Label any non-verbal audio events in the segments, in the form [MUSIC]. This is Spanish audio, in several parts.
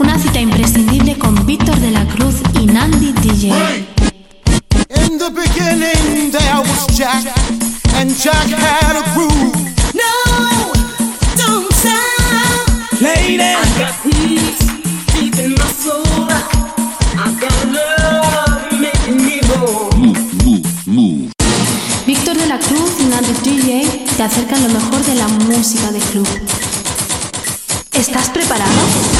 Una cita imprescindible con Víctor de la Cruz y Nandi DJ. In the beginning there was Jack, and Jack had a groove. No, don't stop. Lady, I got peace deep in my soul. I got love making me whole. Víctor de la Cruz y Nandi DJ te acercan lo mejor de la música de club. ¿Estás preparado?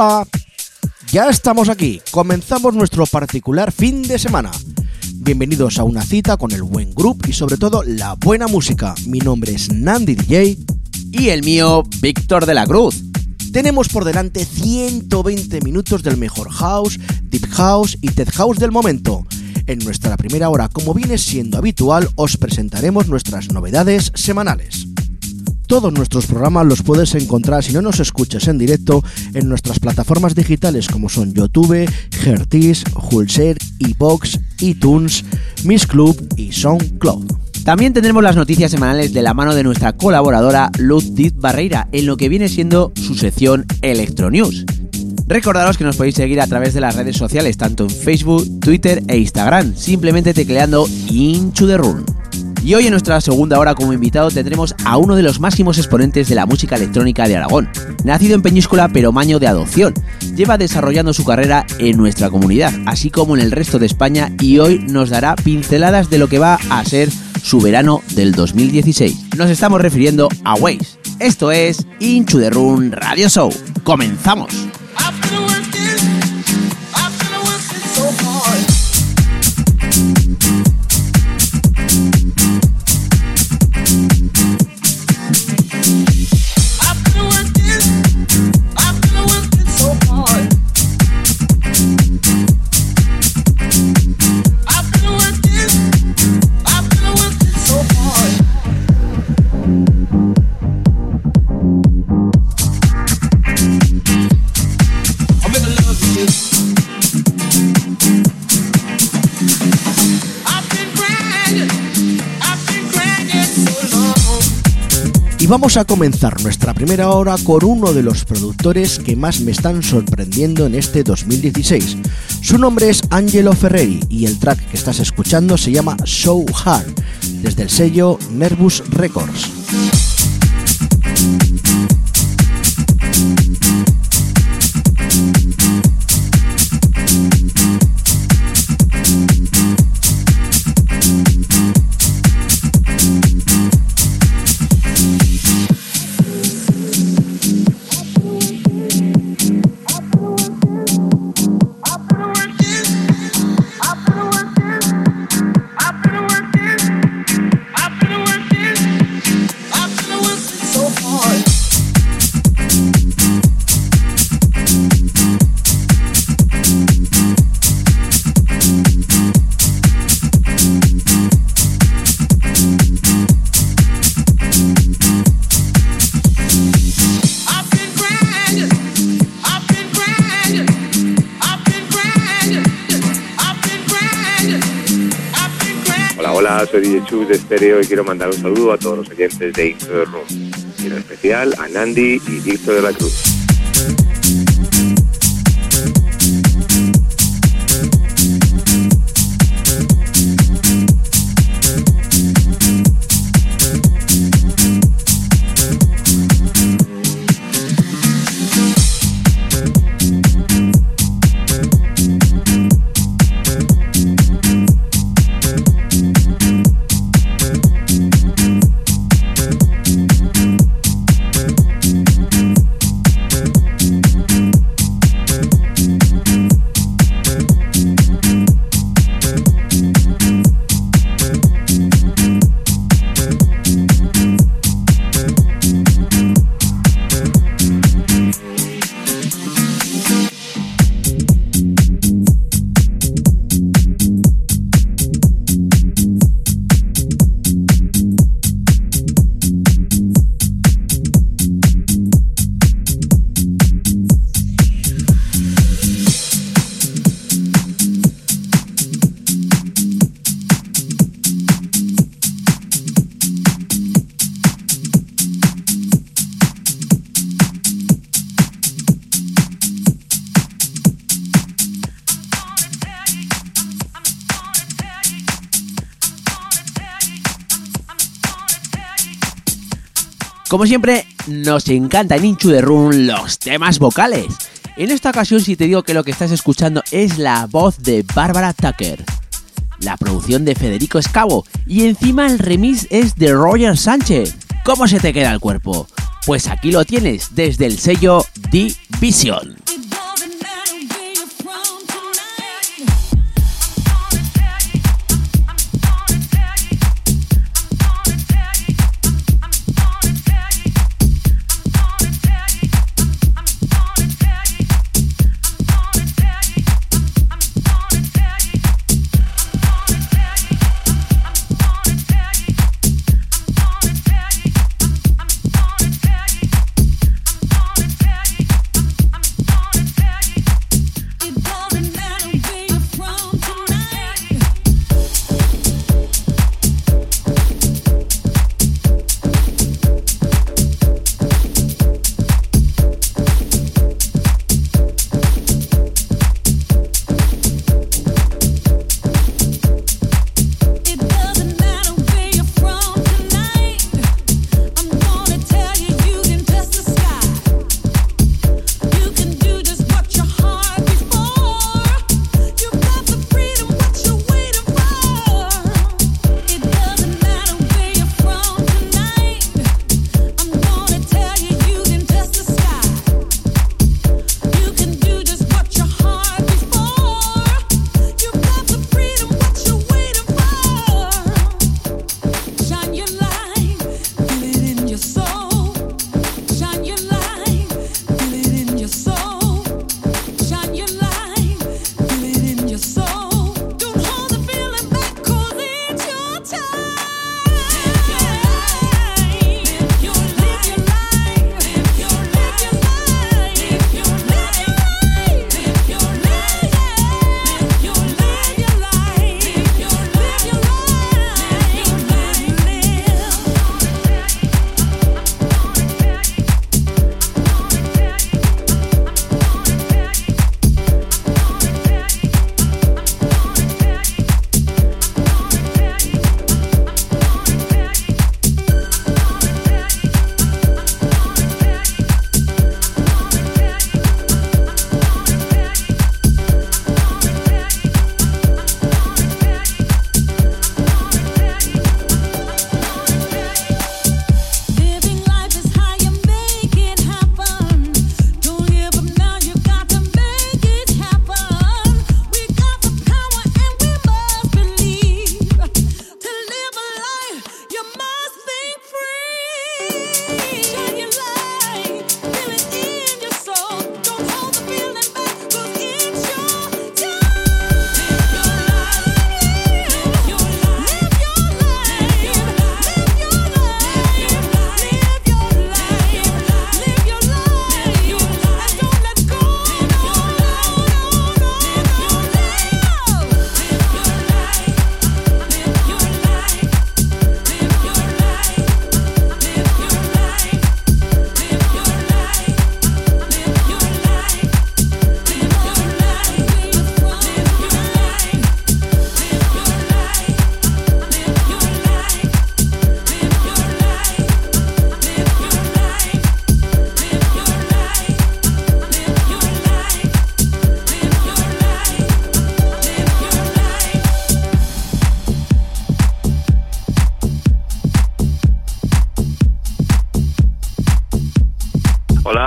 Hola. Ya estamos aquí. Comenzamos nuestro particular fin de semana. Bienvenidos a una cita con el buen grupo y sobre todo la buena música. Mi nombre es Nandi DJ y el mío Víctor de la Cruz. Tenemos por delante 120 minutos del mejor house, deep house y tech house del momento. En nuestra primera hora, como viene siendo habitual, os presentaremos nuestras novedades semanales. Todos nuestros programas los puedes encontrar si no nos escuchas en directo en nuestras plataformas digitales como son YouTube, Hertis, Hulser, iBox, iTunes, Miss Club y SoundCloud. También tendremos las noticias semanales de la mano de nuestra colaboradora Ludwig Barreira en lo que viene siendo su sección Electronews. Recordaros que nos podéis seguir a través de las redes sociales, tanto en Facebook, Twitter e Instagram, simplemente tecleando Into the Room. Y hoy en nuestra segunda hora como invitado tendremos a uno de los máximos exponentes de la música electrónica de Aragón. Nacido en Peñíscola pero maño de adopción, lleva desarrollando su carrera en nuestra comunidad, así como en el resto de España y hoy nos dará pinceladas de lo que va a ser su verano del 2016. Nos estamos refiriendo a Waze. Esto es Into the Room Radio Show. ¡Comenzamos! Vamos a comenzar nuestra primera hora con uno de los productores que más me están sorprendiendo en este 2016. Su nombre es Angelo Ferreri y el track que estás escuchando se llama So Hard, desde el sello Nervous Records. De Estéreo y quiero mandar un saludo a todos los oyentes de Into the Room. Y en especial a Nandi y Víctor de la Cruz. Como siempre, nos encanta en Inchu de Run los temas vocales. En esta ocasión, si te digo que lo que estás escuchando es la voz de Barbara Tucker, la producción de Federico Escavo y encima el remix es de Roger Sánchez. ¿Cómo se te queda el cuerpo? Pues aquí lo tienes desde el sello D-Vision.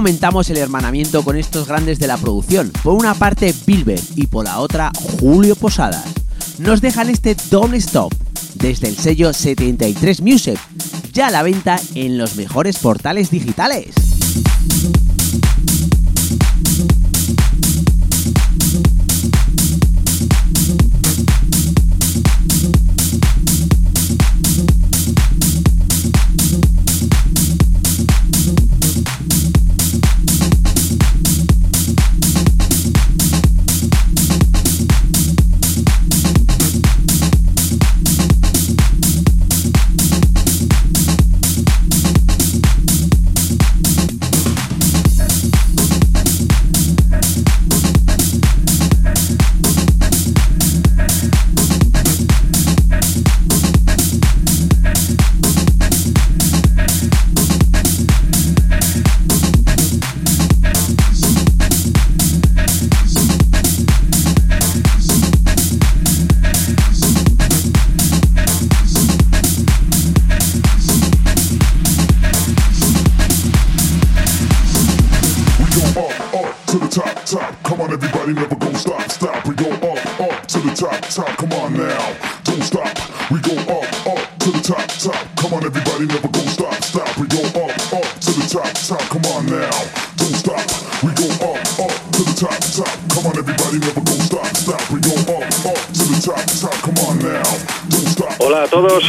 Comentamos el hermanamiento con estos grandes de la producción, por una parte Bilber y por la otra Julio Posadas. Nos dejan este Don't Stop desde el sello 73 Music, ya a la venta en los mejores portales digitales.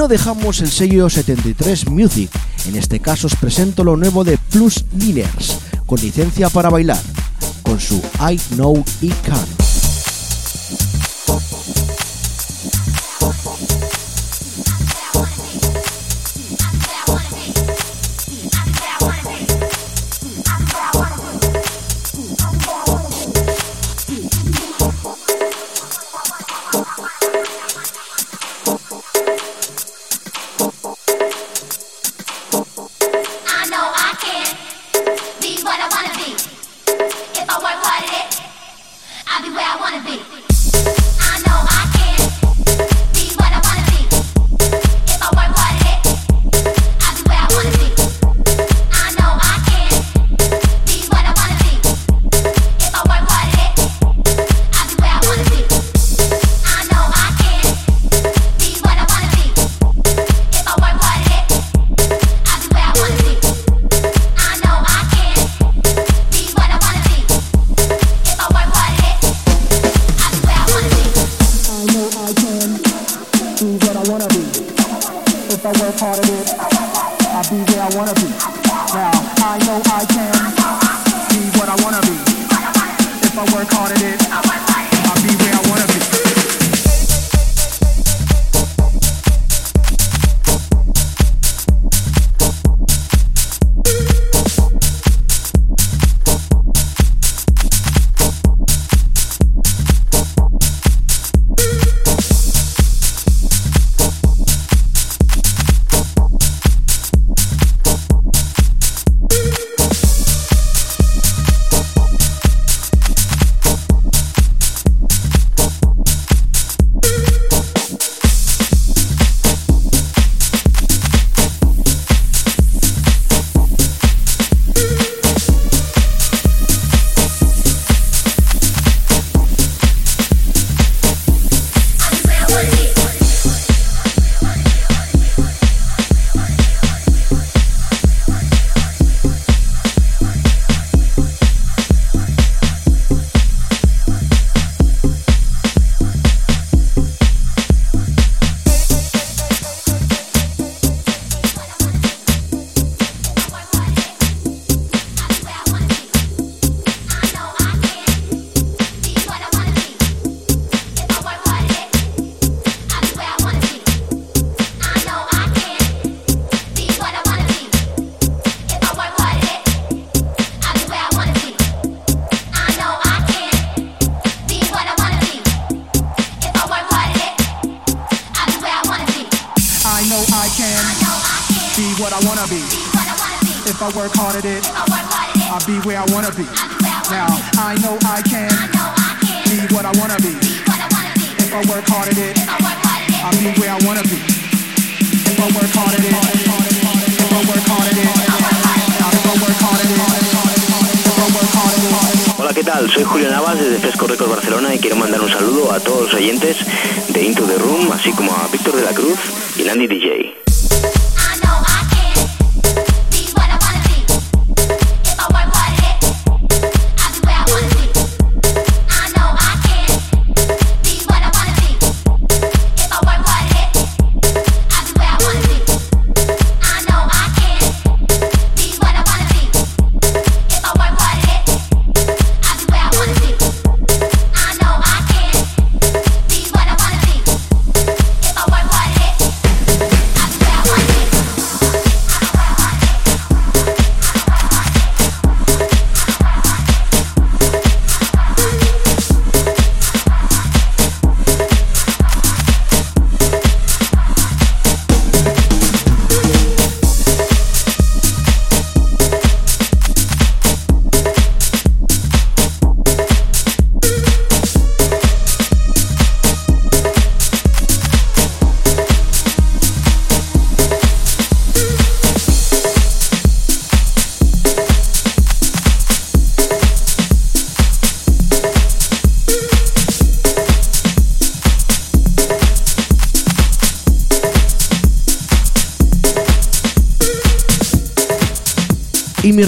no dejamos el sello 73 Music. En este caso os presento lo nuevo de Plus Liners, con licencia para bailar, con su I Know It Can.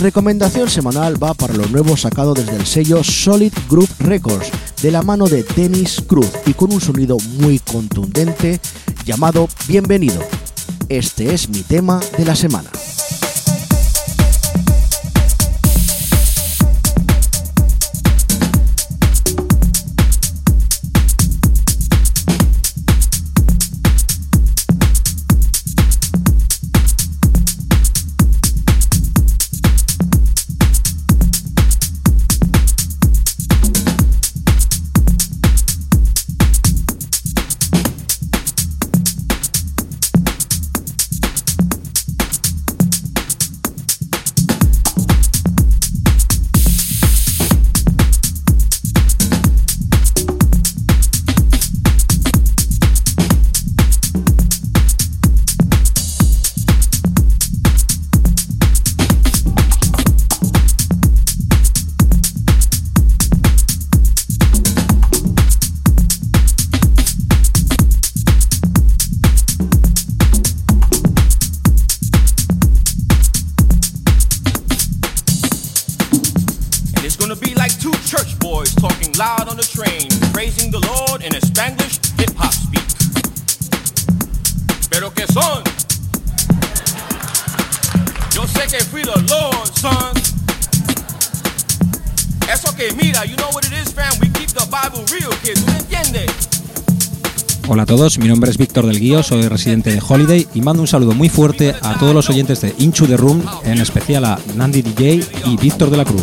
recomendación semanal va para lo nuevo sacado desde el sello Solid Group Records, de la mano de Dennis Cruz y con un sonido muy contundente llamado Bienvenido. Este es mi tema de la semana. todos, mi nombre es Víctor del Guío, soy residente de Holiday y mando un saludo muy fuerte a todos los oyentes de Inchu the Room, en especial a Nandi DJ y Víctor de la Cruz.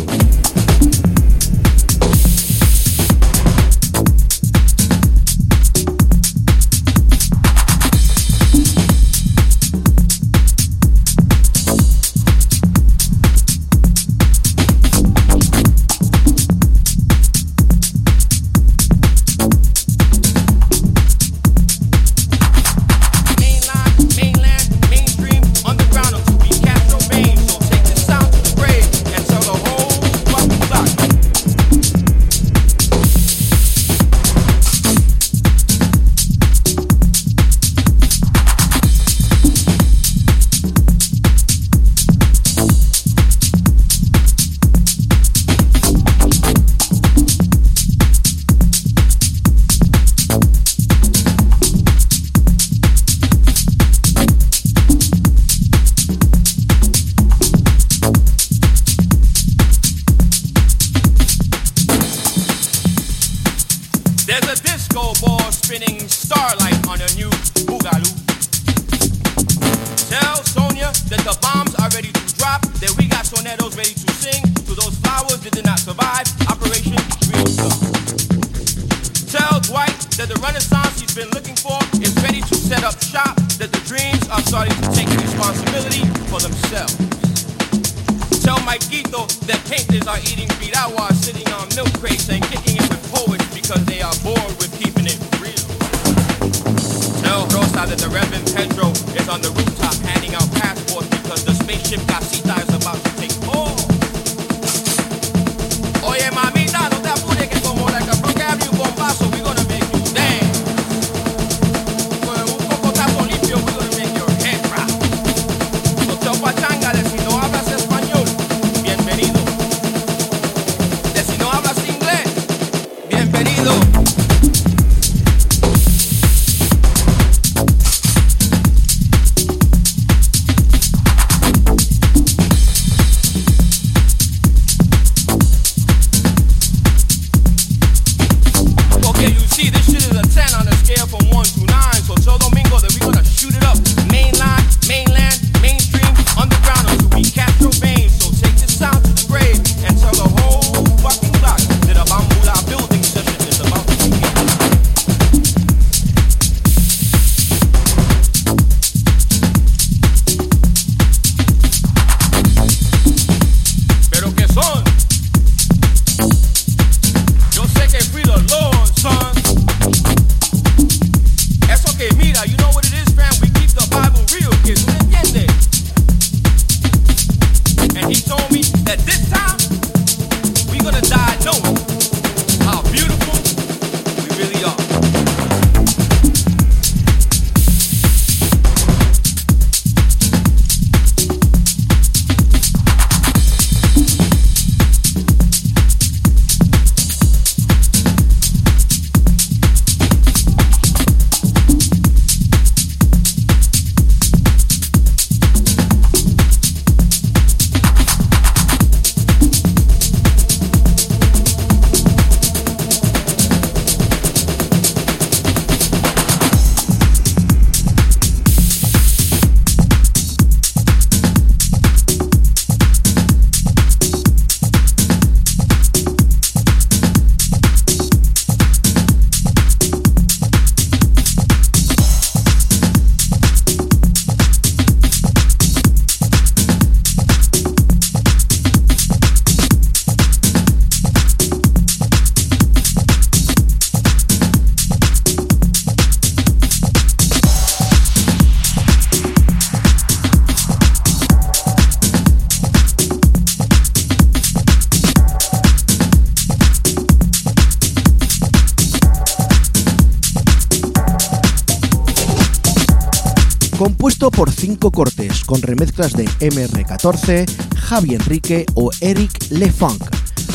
de MR14, Javi Enrique o Eric Lefunk.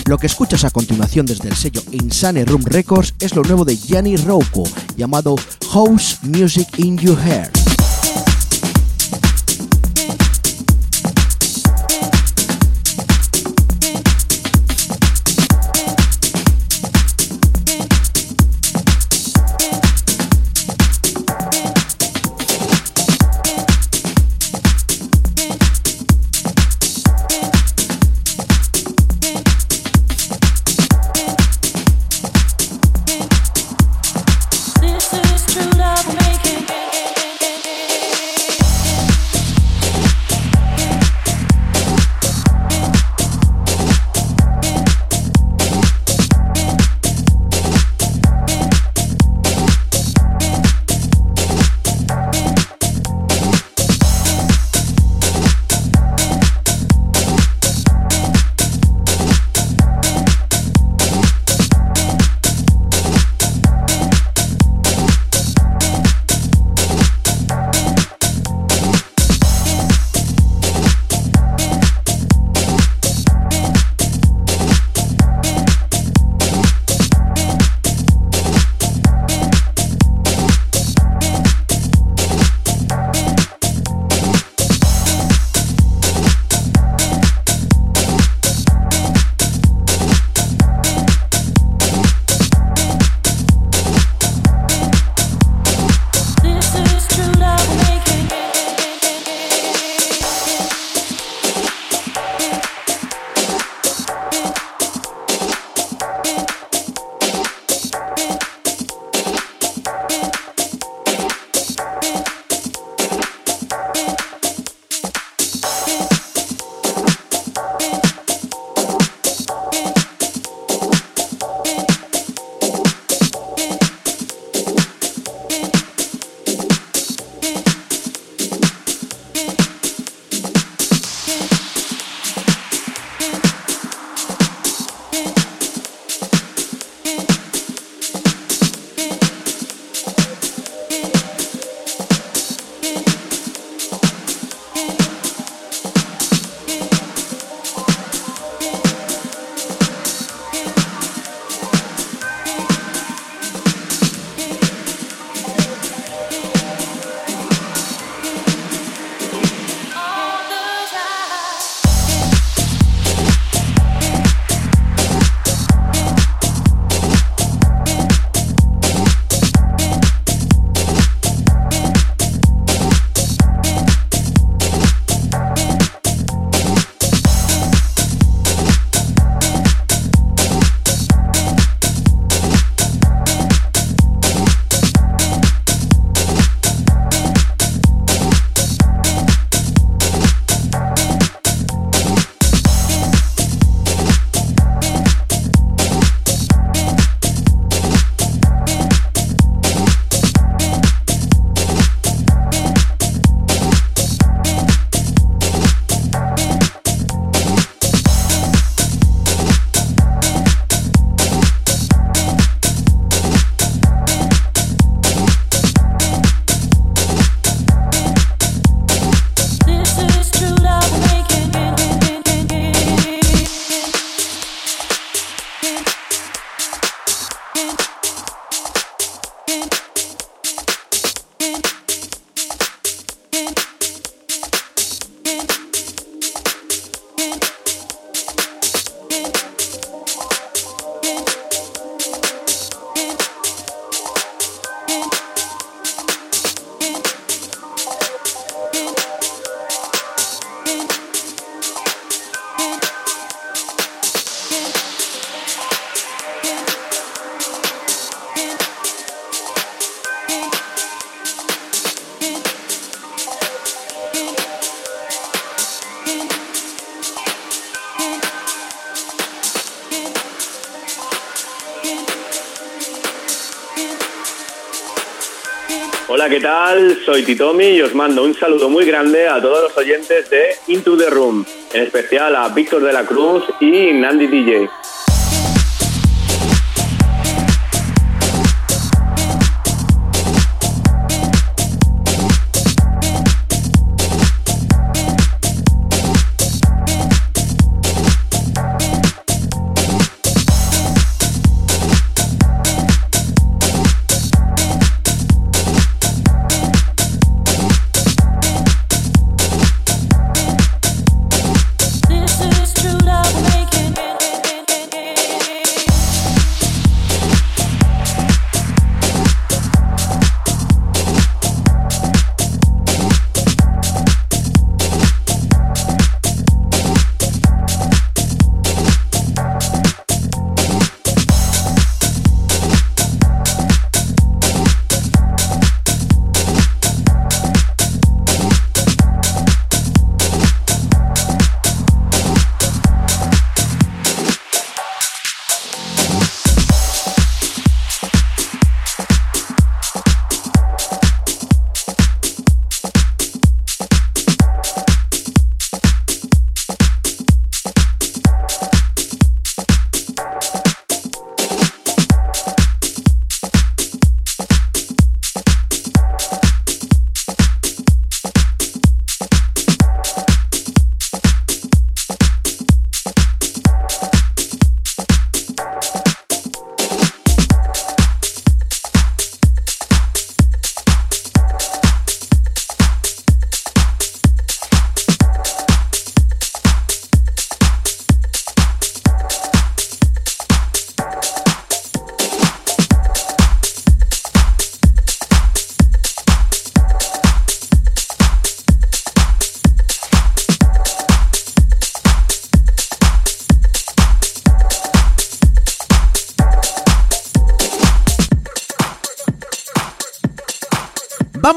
Lo que escuchas a continuación desde el sello Insane Room Records es lo nuevo de Gianni Rocco, llamado House Music in Your Hair. Soy Titomi y os mando un saludo muy grande a todos los oyentes de Into the Room, en especial a Víctor de la Cruz y Nandi DJ.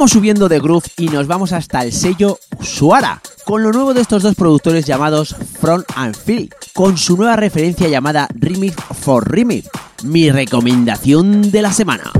Subiendo de groove y nos vamos hasta el sello Suara, con lo nuevo de estos dos productores llamados Front and Feel, con su nueva referencia llamada Remix for Remix, mi recomendación de la semana.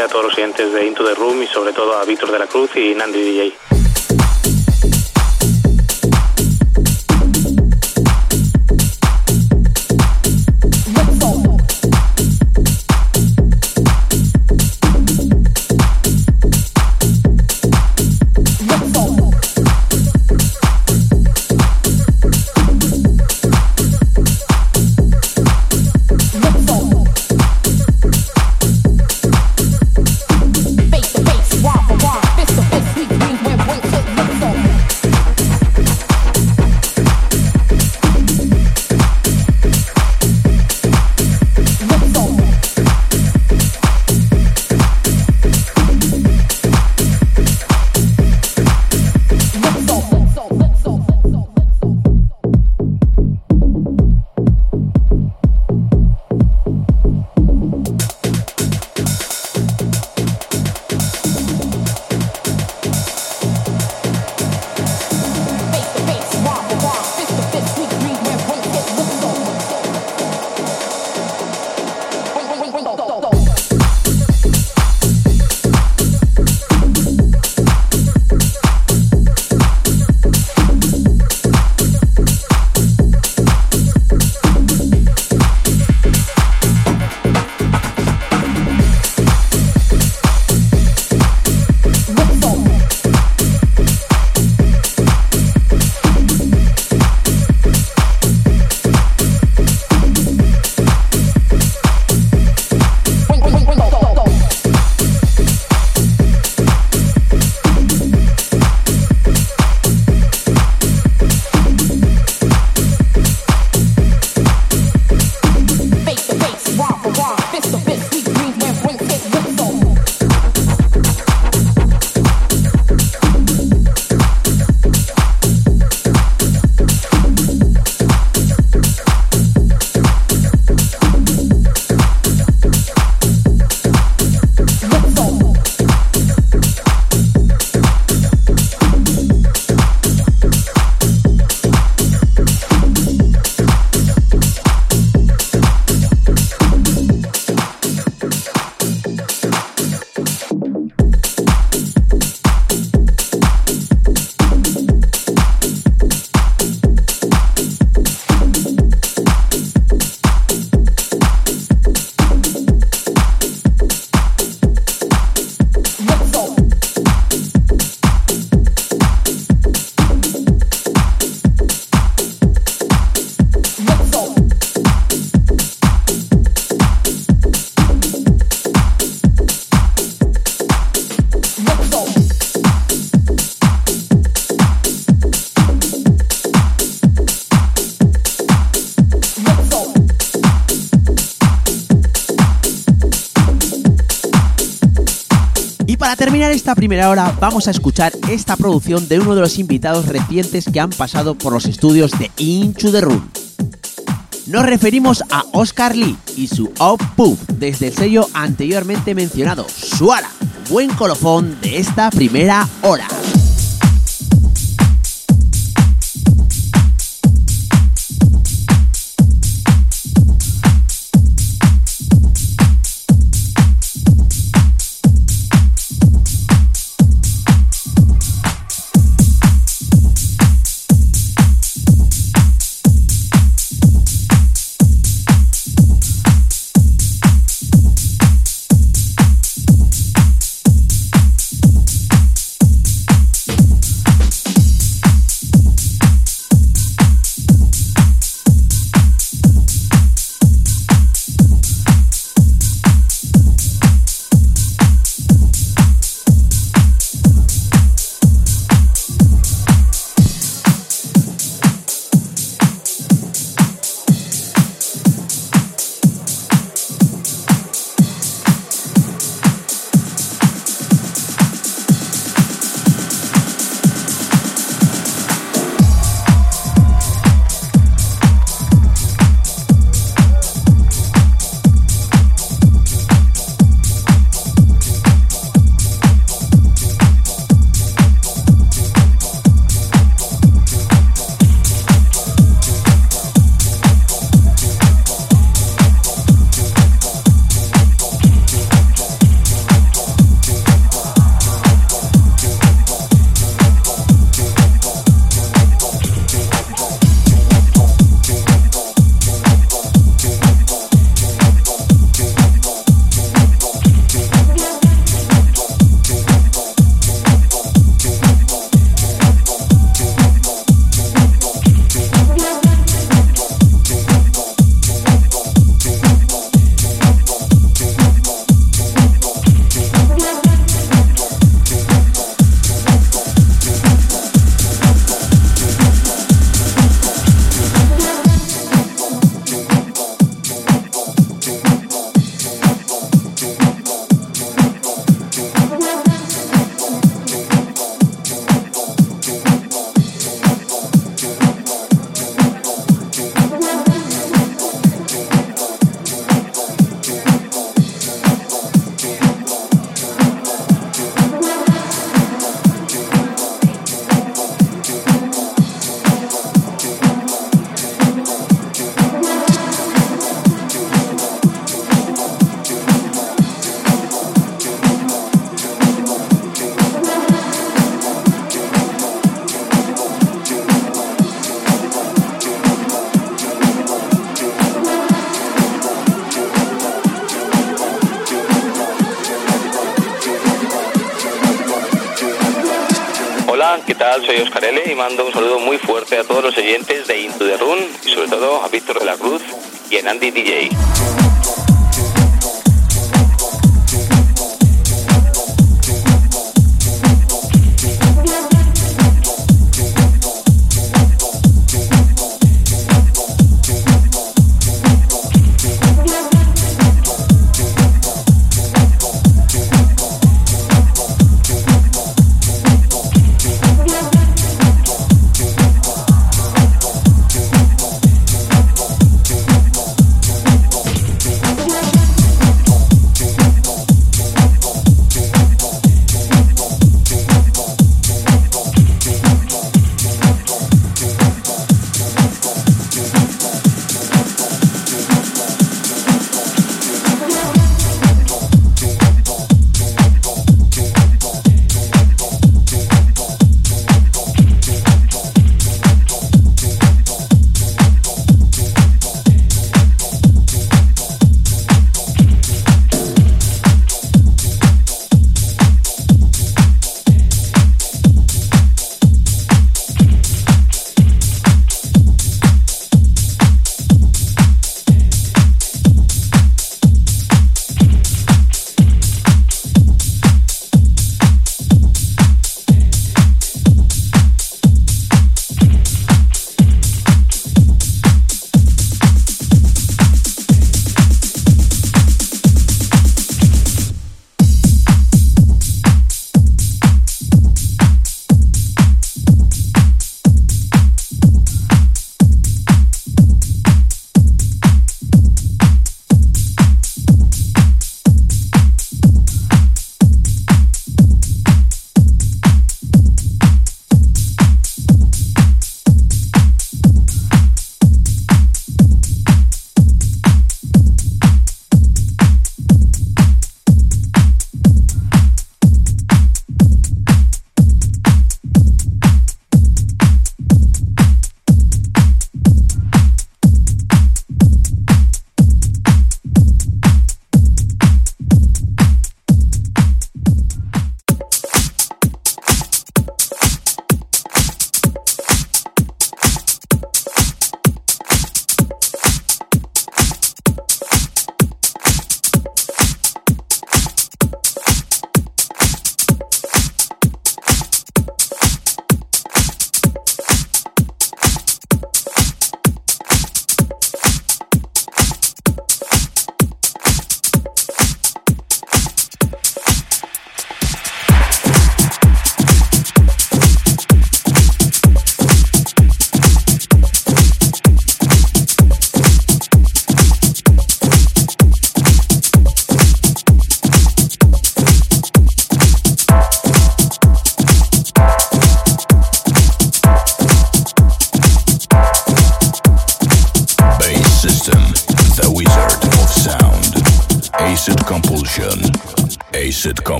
A todos los oyentes de Into the Room y sobre todo a Víctor de la Cruz y Nandi DJ. Primera hora vamos a escuchar esta producción de uno de los invitados recientes que han pasado por los estudios de Into the Room. Nos referimos a Oscar Lee y su Up desde el sello anteriormente mencionado, Suara. Buen colofón de esta primera hora. Mando un saludo muy fuerte a todos los oyentes de Into the Run y sobre todo a Víctor de la Cruz y a Andy DJ.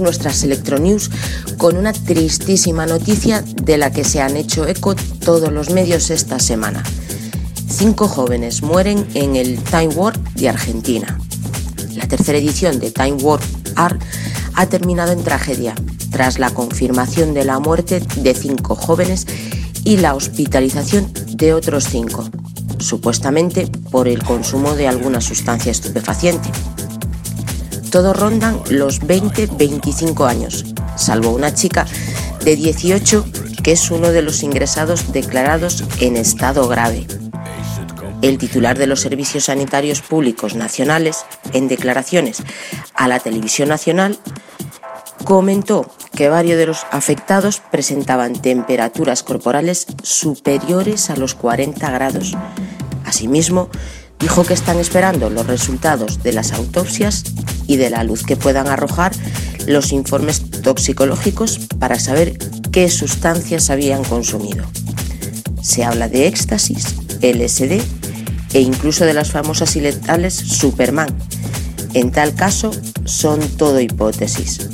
Nuestras Electronews con una tristísima noticia de la que se han hecho eco todos los medios esta semana. Cinco jóvenes mueren en el Time War de Argentina. La tercera edición de Time War Art ha terminado en tragedia tras la confirmación de la muerte de cinco jóvenes y la hospitalización de otros cinco, supuestamente por el consumo de alguna sustancia estupefaciente. Todos rondan los 20-25 años, salvo una chica de 18 que es uno de los ingresados declarados en estado grave. El titular de los Servicios Sanitarios Públicos Nacionales, en declaraciones a la Televisión Nacional, comentó que varios de los afectados presentaban temperaturas corporales superiores a los 40 grados. Asimismo, dijo que están esperando los resultados de las autopsias y de la luz que puedan arrojar los informes toxicológicos para saber qué sustancias habían consumido. Se habla de éxtasis, LSD e incluso de las famosas y letales Superman. En tal caso, son todo hipótesis.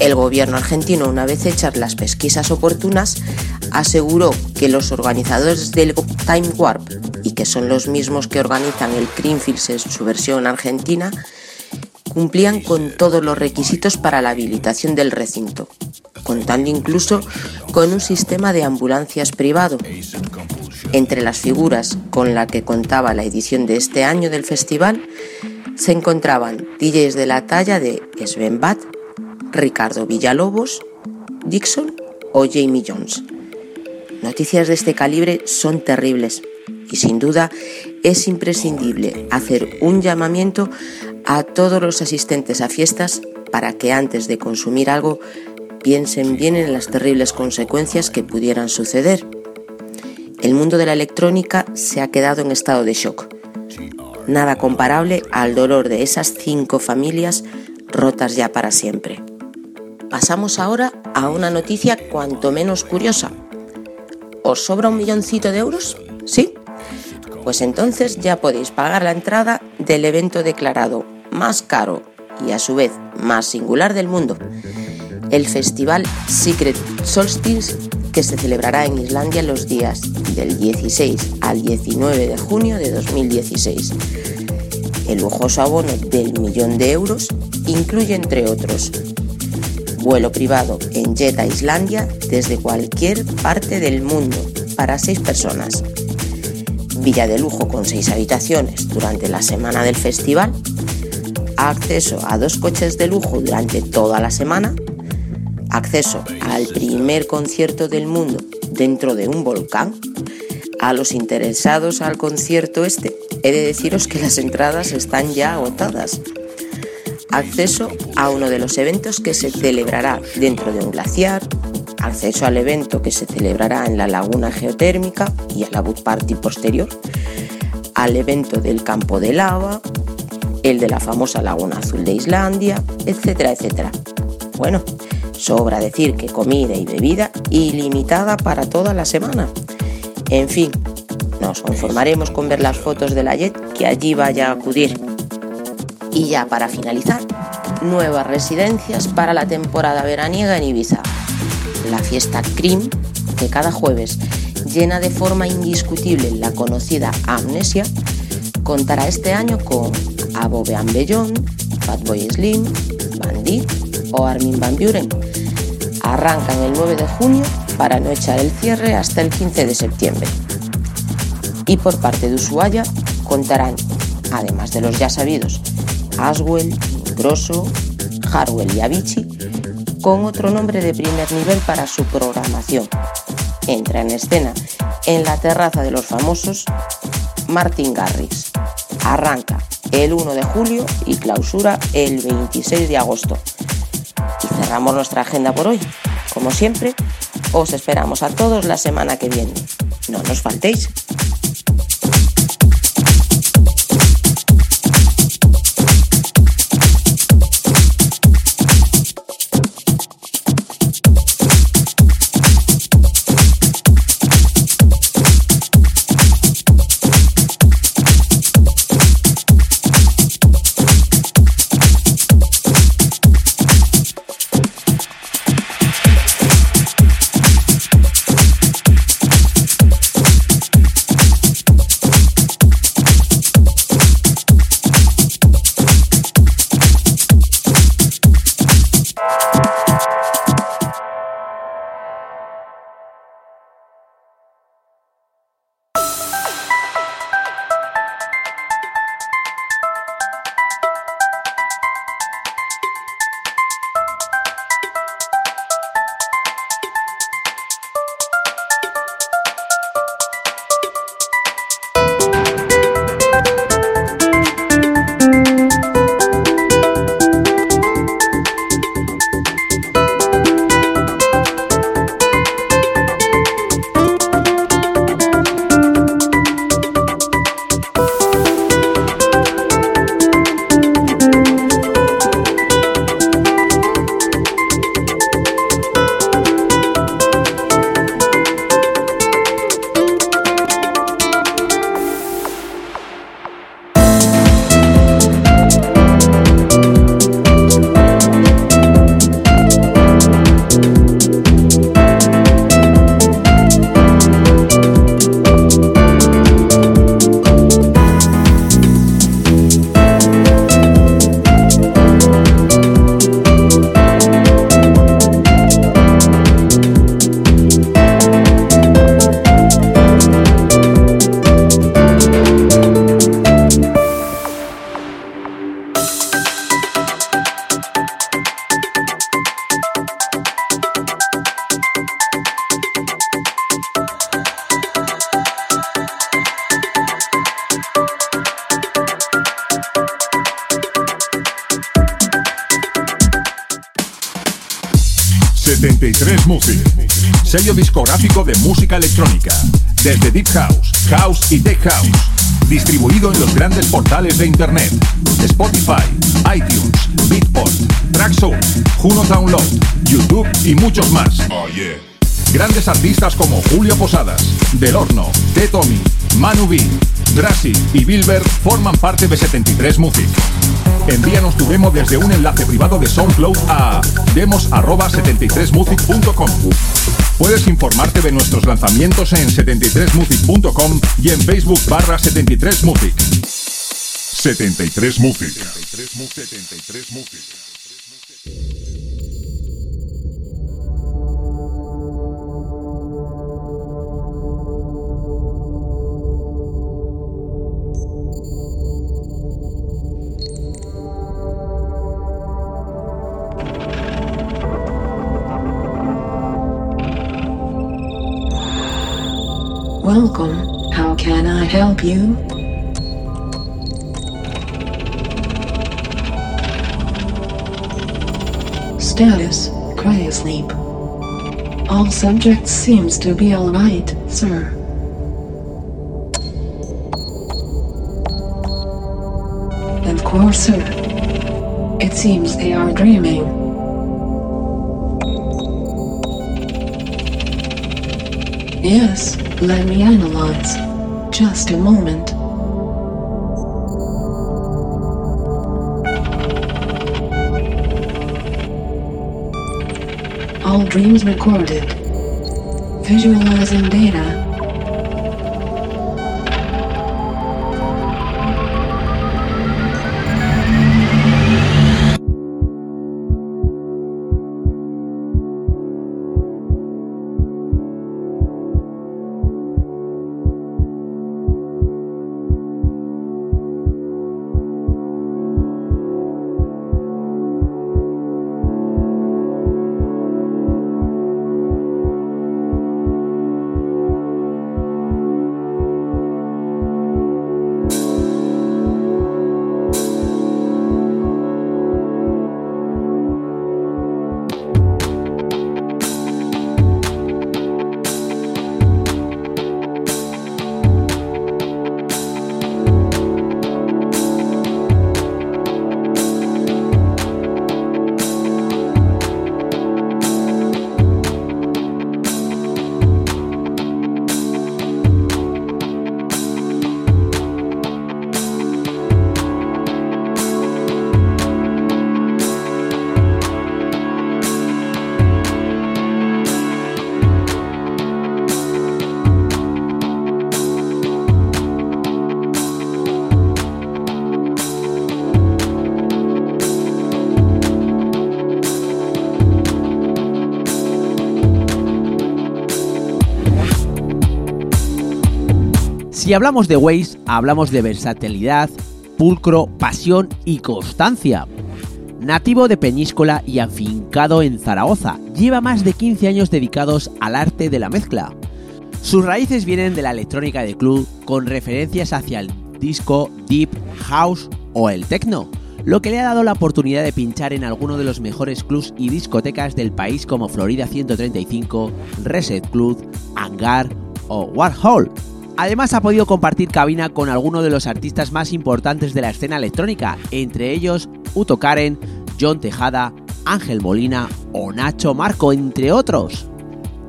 El gobierno argentino, una vez hechas las pesquisas oportunas, aseguró que los organizadores del Time Warp, y que son los mismos que organizan el Creamfields en su versión argentina, cumplían con todos los requisitos para la habilitación del recinto, contando incluso con un sistema de ambulancias privado. Entre las figuras con la que contaba la edición de este año del festival se encontraban DJs de la talla de Sven Bat, Ricardo Villalobos, Dixon o Jamie Jones. Noticias de este calibre son terribles y sin duda es imprescindible hacer un llamamiento a todos los asistentes a fiestas para que antes de consumir algo piensen bien en las terribles consecuencias que pudieran suceder. El mundo de la electrónica se ha quedado en estado de shock. Nada comparable al dolor de esas cinco familias rotas ya para siempre. Pasamos ahora a una noticia cuanto menos curiosa. ¿Os sobra un milloncito de euros? ¿Sí? Pues entonces ya podéis pagar la entrada del evento declarado más caro y a su vez más singular del mundo, el festival Secret Solstice que se celebrará en Islandia los días del 16 al 19 de junio de 2016. El lujoso abono del millón de euros incluye, entre otros, vuelo privado en jet a Islandia desde cualquier parte del mundo para seis personas, villa de lujo con seis habitaciones durante la semana del festival, acceso a dos coches de lujo durante toda la semana, acceso al primer concierto del mundo dentro de un volcán. A los interesados al concierto este, he de deciros que las entradas están ya agotadas. Acceso a uno de los eventos que se celebrará dentro de un glaciar, acceso al evento que se celebrará en la laguna geotérmica y a la boot party posterior, al evento del campo de lava, el de la famosa laguna azul de Islandia, etcétera, etcétera. Bueno, sobra decir que comida y bebida ilimitada para toda la semana. En fin, nos conformaremos con ver las fotos de la Jet que allí vaya a acudir. Y ya para finalizar, nuevas residencias para la temporada veraniega en Ibiza. La fiesta Cream, que cada jueves llena de forma indiscutible la conocida Amnesia, contará este año con Abobe Bellón, Fatboy Slim, Bandit o Armin Van Buren. Arrancan el 9 de junio para no echar el cierre hasta el 15 de septiembre. Y por parte de Ushuaia contarán, además de los ya sabidos, Aswell, Grosso, Harwell y Avicii, con otro nombre de primer nivel para su programación. Entra en escena en la terraza de los famosos Martin Garrix. Arranca el 1 de julio y clausura el 26 de agosto. Y cerramos nuestra agenda por hoy. Como siempre, os esperamos a todos la semana que viene. No nos faltéis. House distribuido en los grandes portales de Internet, Spotify, iTunes, Beatport, Traxsource, Juno Download, YouTube y muchos más. Grandes artistas como Julio Posadas, Del Horno, T. Tommy, Manu B, Drassi y Bilber forman parte de 73 Music. Envíanos tu demo desde un enlace privado de SoundCloud a demos@73music.com. Puedes informarte de nuestros lanzamientos en 73music.com y en Facebook barra 73music. 73music. Help you? Status cryosleep. All subjects seems to be alright, sir. Of course, sir. It seems they are dreaming. Yes, let me analyze. Just a moment. All dreams recorded. Visualizing data. Si hablamos de Waze, hablamos de versatilidad, pulcro, pasión y constancia. Nativo de Peñíscola y afincado en Zaragoza, lleva más de 15 años dedicados al arte de la mezcla. Sus raíces vienen de la electrónica de club con referencias hacia el disco, deep, house o el techno, lo que le ha dado la oportunidad de pinchar en alguno de los mejores clubs y discotecas del país como Florida 135, Reset Club, Hangar o Warhol. Además ha podido compartir cabina con algunos de los artistas más importantes de la escena electrónica, entre ellos Uto Karen, John Tejada, Ángel Molina o Nacho Marco, entre otros.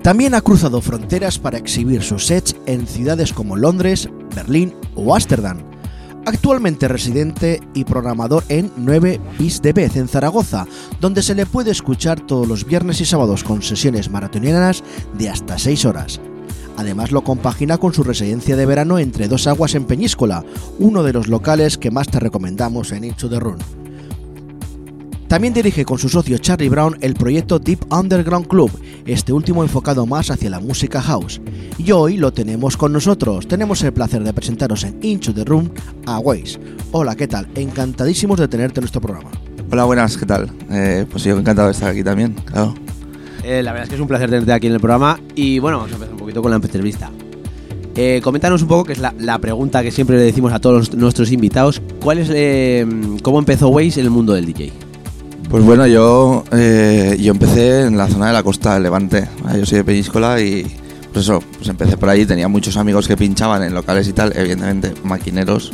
También ha cruzado fronteras para exhibir sus sets en ciudades como Londres, Berlín o Ámsterdam. Actualmente residente y programador en 9 Bis de Vez en Zaragoza, donde se le puede escuchar todos los viernes y sábados con sesiones maratonianas de hasta 6 horas. Además lo compagina con su residencia de verano entre dos aguas en Peñíscola, uno de los locales que más te recomendamos en Into the Run. También dirige con su socio Charlie Brown el proyecto Deep Underground Club, este último enfocado más hacia la música house. Y hoy lo tenemos con nosotros. Tenemos el placer de presentaros en Into the Room a Waze. Hola, ¿qué tal? Encantadísimos de tenerte en nuestro programa. Hola, buenas, ¿qué tal? Eh, pues yo encantado de estar aquí también, claro. Eh, la verdad es que es un placer tenerte aquí en el programa y bueno, vamos a empezar un poquito con la entrevista. Eh, coméntanos un poco, que es la, pregunta que siempre le decimos a todos nuestros invitados, ¿cuál eh, ¿cómo empezó Waze en el mundo del DJ? Pues bueno, yo, yo empecé en la zona de la costa del Levante. ¿vale? Yo soy de Peñíscola y pues eso, pues empecé por allí. Tenía muchos amigos que pinchaban en locales y tal, evidentemente maquineros.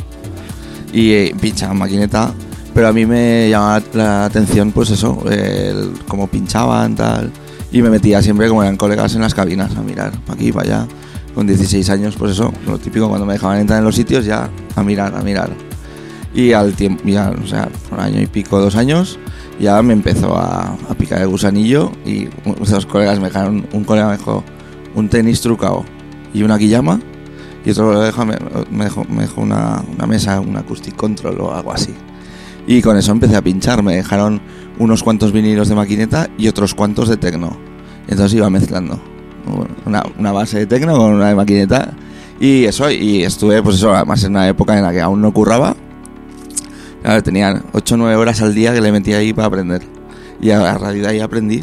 Y pinchaban maquineta. Pero a mí me llamaba la atención, pues eso, el, cómo pinchaban, tal. Y me metía siempre, como eran colegas, en las cabinas a mirar, pa' aquí, para allá. Con 16 años, pues eso, lo típico, cuando me dejaban entrar en los sitios, ya a mirar, a mirar. Y al tiempo, ya, o sea, un año y pico, dos años, ya me empezó a, a picar el gusanillo y colegas me dejaron, un colega me dejó un tenis trucado y una guillama y otro me, me dejó, me dejó una, una mesa, un acoustic control o algo así. Y con eso empecé a pinchar, me dejaron unos cuantos vinilos de maquineta y otros cuantos de tecno. Entonces iba mezclando una, una base de tecno con una de maquineta y eso, y estuve pues eso, además en una época en la que aún no curraba, Claro, tenía 8 o 9 horas al día que le metía ahí para aprender. Y a, a raíz de ahí aprendí.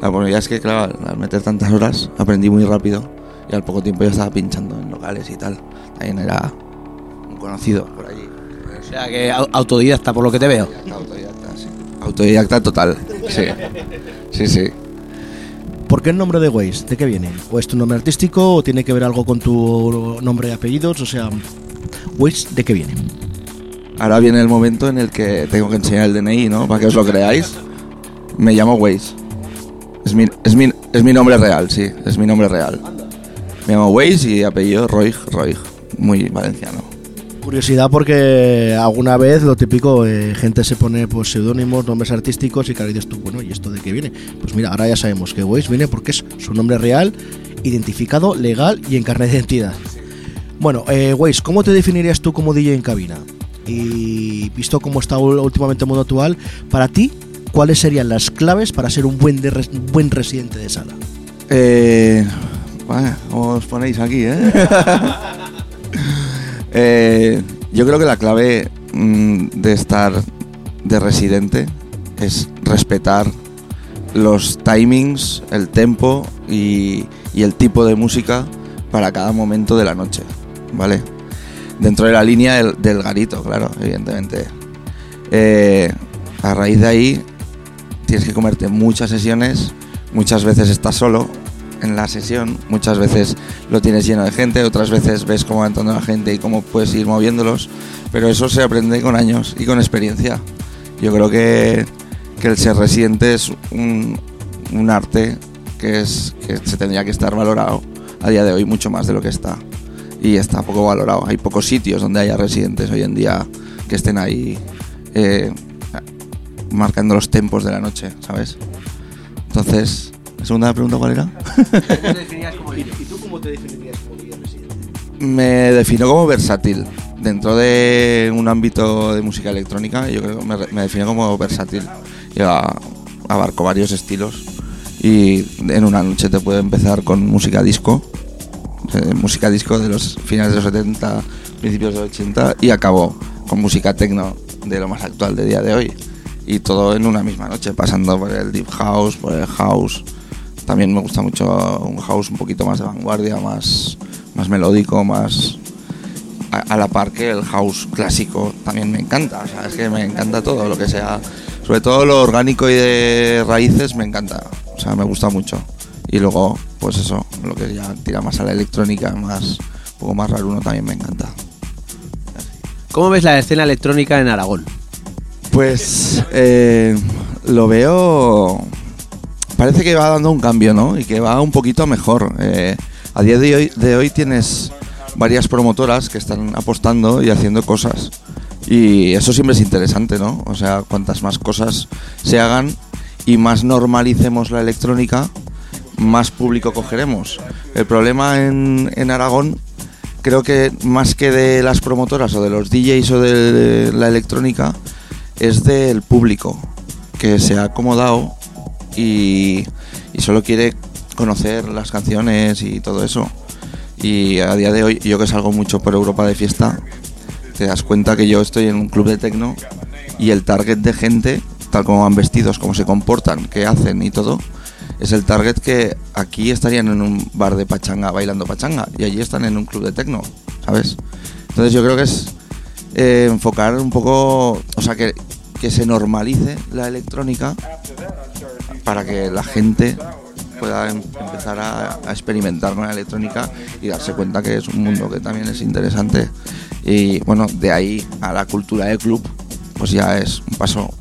La realidad es que, claro, al meter tantas horas, aprendí muy rápido. Y al poco tiempo ya estaba pinchando en locales y tal. También era un conocido sea que au- autodidacta, por lo que te veo. Autodidacta, sí. Autodidacta total. Sí. Sí, sí. ¿Por qué el nombre de Waze? ¿De qué viene? ¿O es tu nombre artístico o tiene que ver algo con tu nombre y apellidos? O sea, Waze, ¿de qué viene? Ahora viene el momento en el que tengo que enseñar el DNI, ¿no? Para que os lo creáis. Me llamo Waze. Es mi, es mi, es mi nombre real, sí. Es mi nombre real. Me llamo Waze y apellido Roig, Roig. Muy valenciano. Curiosidad porque alguna vez lo típico, eh, gente se pone pues seudónimos, nombres artísticos y claro, dices tú, bueno, ¿y esto de qué viene? Pues mira, ahora ya sabemos que Waze viene porque es su nombre real, identificado, legal y en carnet de identidad. Bueno, eh, Waze, ¿cómo te definirías tú como DJ en cabina? Y visto cómo está últimamente el mundo actual, para ti, ¿cuáles serían las claves para ser un buen, de res- buen residente de sala? Eh, ¿cómo os ponéis aquí, eh? [LAUGHS] Eh, yo creo que la clave mm, de estar de residente es respetar los timings, el tempo y, el tipo de música para cada momento de la noche, ¿vale? Dentro de la línea del, del garito, claro, evidentemente. Eh, a raíz de ahí tienes que comerte muchas sesiones, muchas veces estás solo en la sesión, muchas veces lo tienes lleno de gente, otras veces ves cómo va entrando la gente y cómo puedes ir moviéndolos, pero eso se aprende con años y con experiencia. Yo creo que, que el ser residente es un, arte que, es, que se tendría que estar valorado a día de hoy mucho más de lo que está. Y está poco valorado. Hay pocos sitios donde haya residentes hoy en día que estén ahí eh, marcando los tempos de la noche, ¿sabes? Entonces, ¿la segunda pregunta cuál era? ¿Y tú cómo te definirías como DJ residente? Me defino como versátil. Dentro de un ámbito de música electrónica, yo creo que me, me defino como versátil. Yo abarco varios estilos y en una noche te puedo empezar con música disco, eh, música disco de los finales de los 70, principios de los 80 y acabo con música techno de lo más actual de día de hoy. Y todo en una misma noche, pasando por el deep house, por el house. También me gusta mucho un house un poquito más de vanguardia, más, más melódico, más a, a la par que el house clásico también me encanta. O sea, es que me encanta todo lo que sea, sobre todo lo orgánico y de raíces me encanta. O sea, me gusta mucho. Y luego, pues eso, lo que ya tira más a la electrónica, más un poco más raro, uno también me encanta. ¿Cómo ves la escena electrónica en Aragón? Pues eh, lo veo. Parece que va dando un cambio, ¿no? Y que va un poquito mejor. Eh, a día de hoy, de hoy tienes varias promotoras que están apostando y haciendo cosas. Y eso siempre es interesante, ¿no? O sea, cuantas más cosas se hagan y más normalicemos la electrónica, más público cogeremos. El problema en, en Aragón, creo que más que de las promotoras o de los DJs o de la electrónica, es del público que se ha acomodado y, solo quiere conocer las canciones y todo eso. Y a día de hoy, yo que salgo mucho por Europa de fiesta, te das cuenta que yo estoy en un club de tecno y el target de gente, tal como van vestidos, cómo se comportan, qué hacen y todo, es el target que aquí estarían en un bar de pachanga bailando pachanga y allí están en un club de tecno, ¿sabes? Entonces yo creo que es eh, enfocar un poco, o sea, que, que se normalice la electrónica para que la gente pueda em- empezar a, experimentar con la electrónica y darse cuenta que es un mundo que también es interesante. Y bueno, de ahí a la cultura de club, pues ya es un paso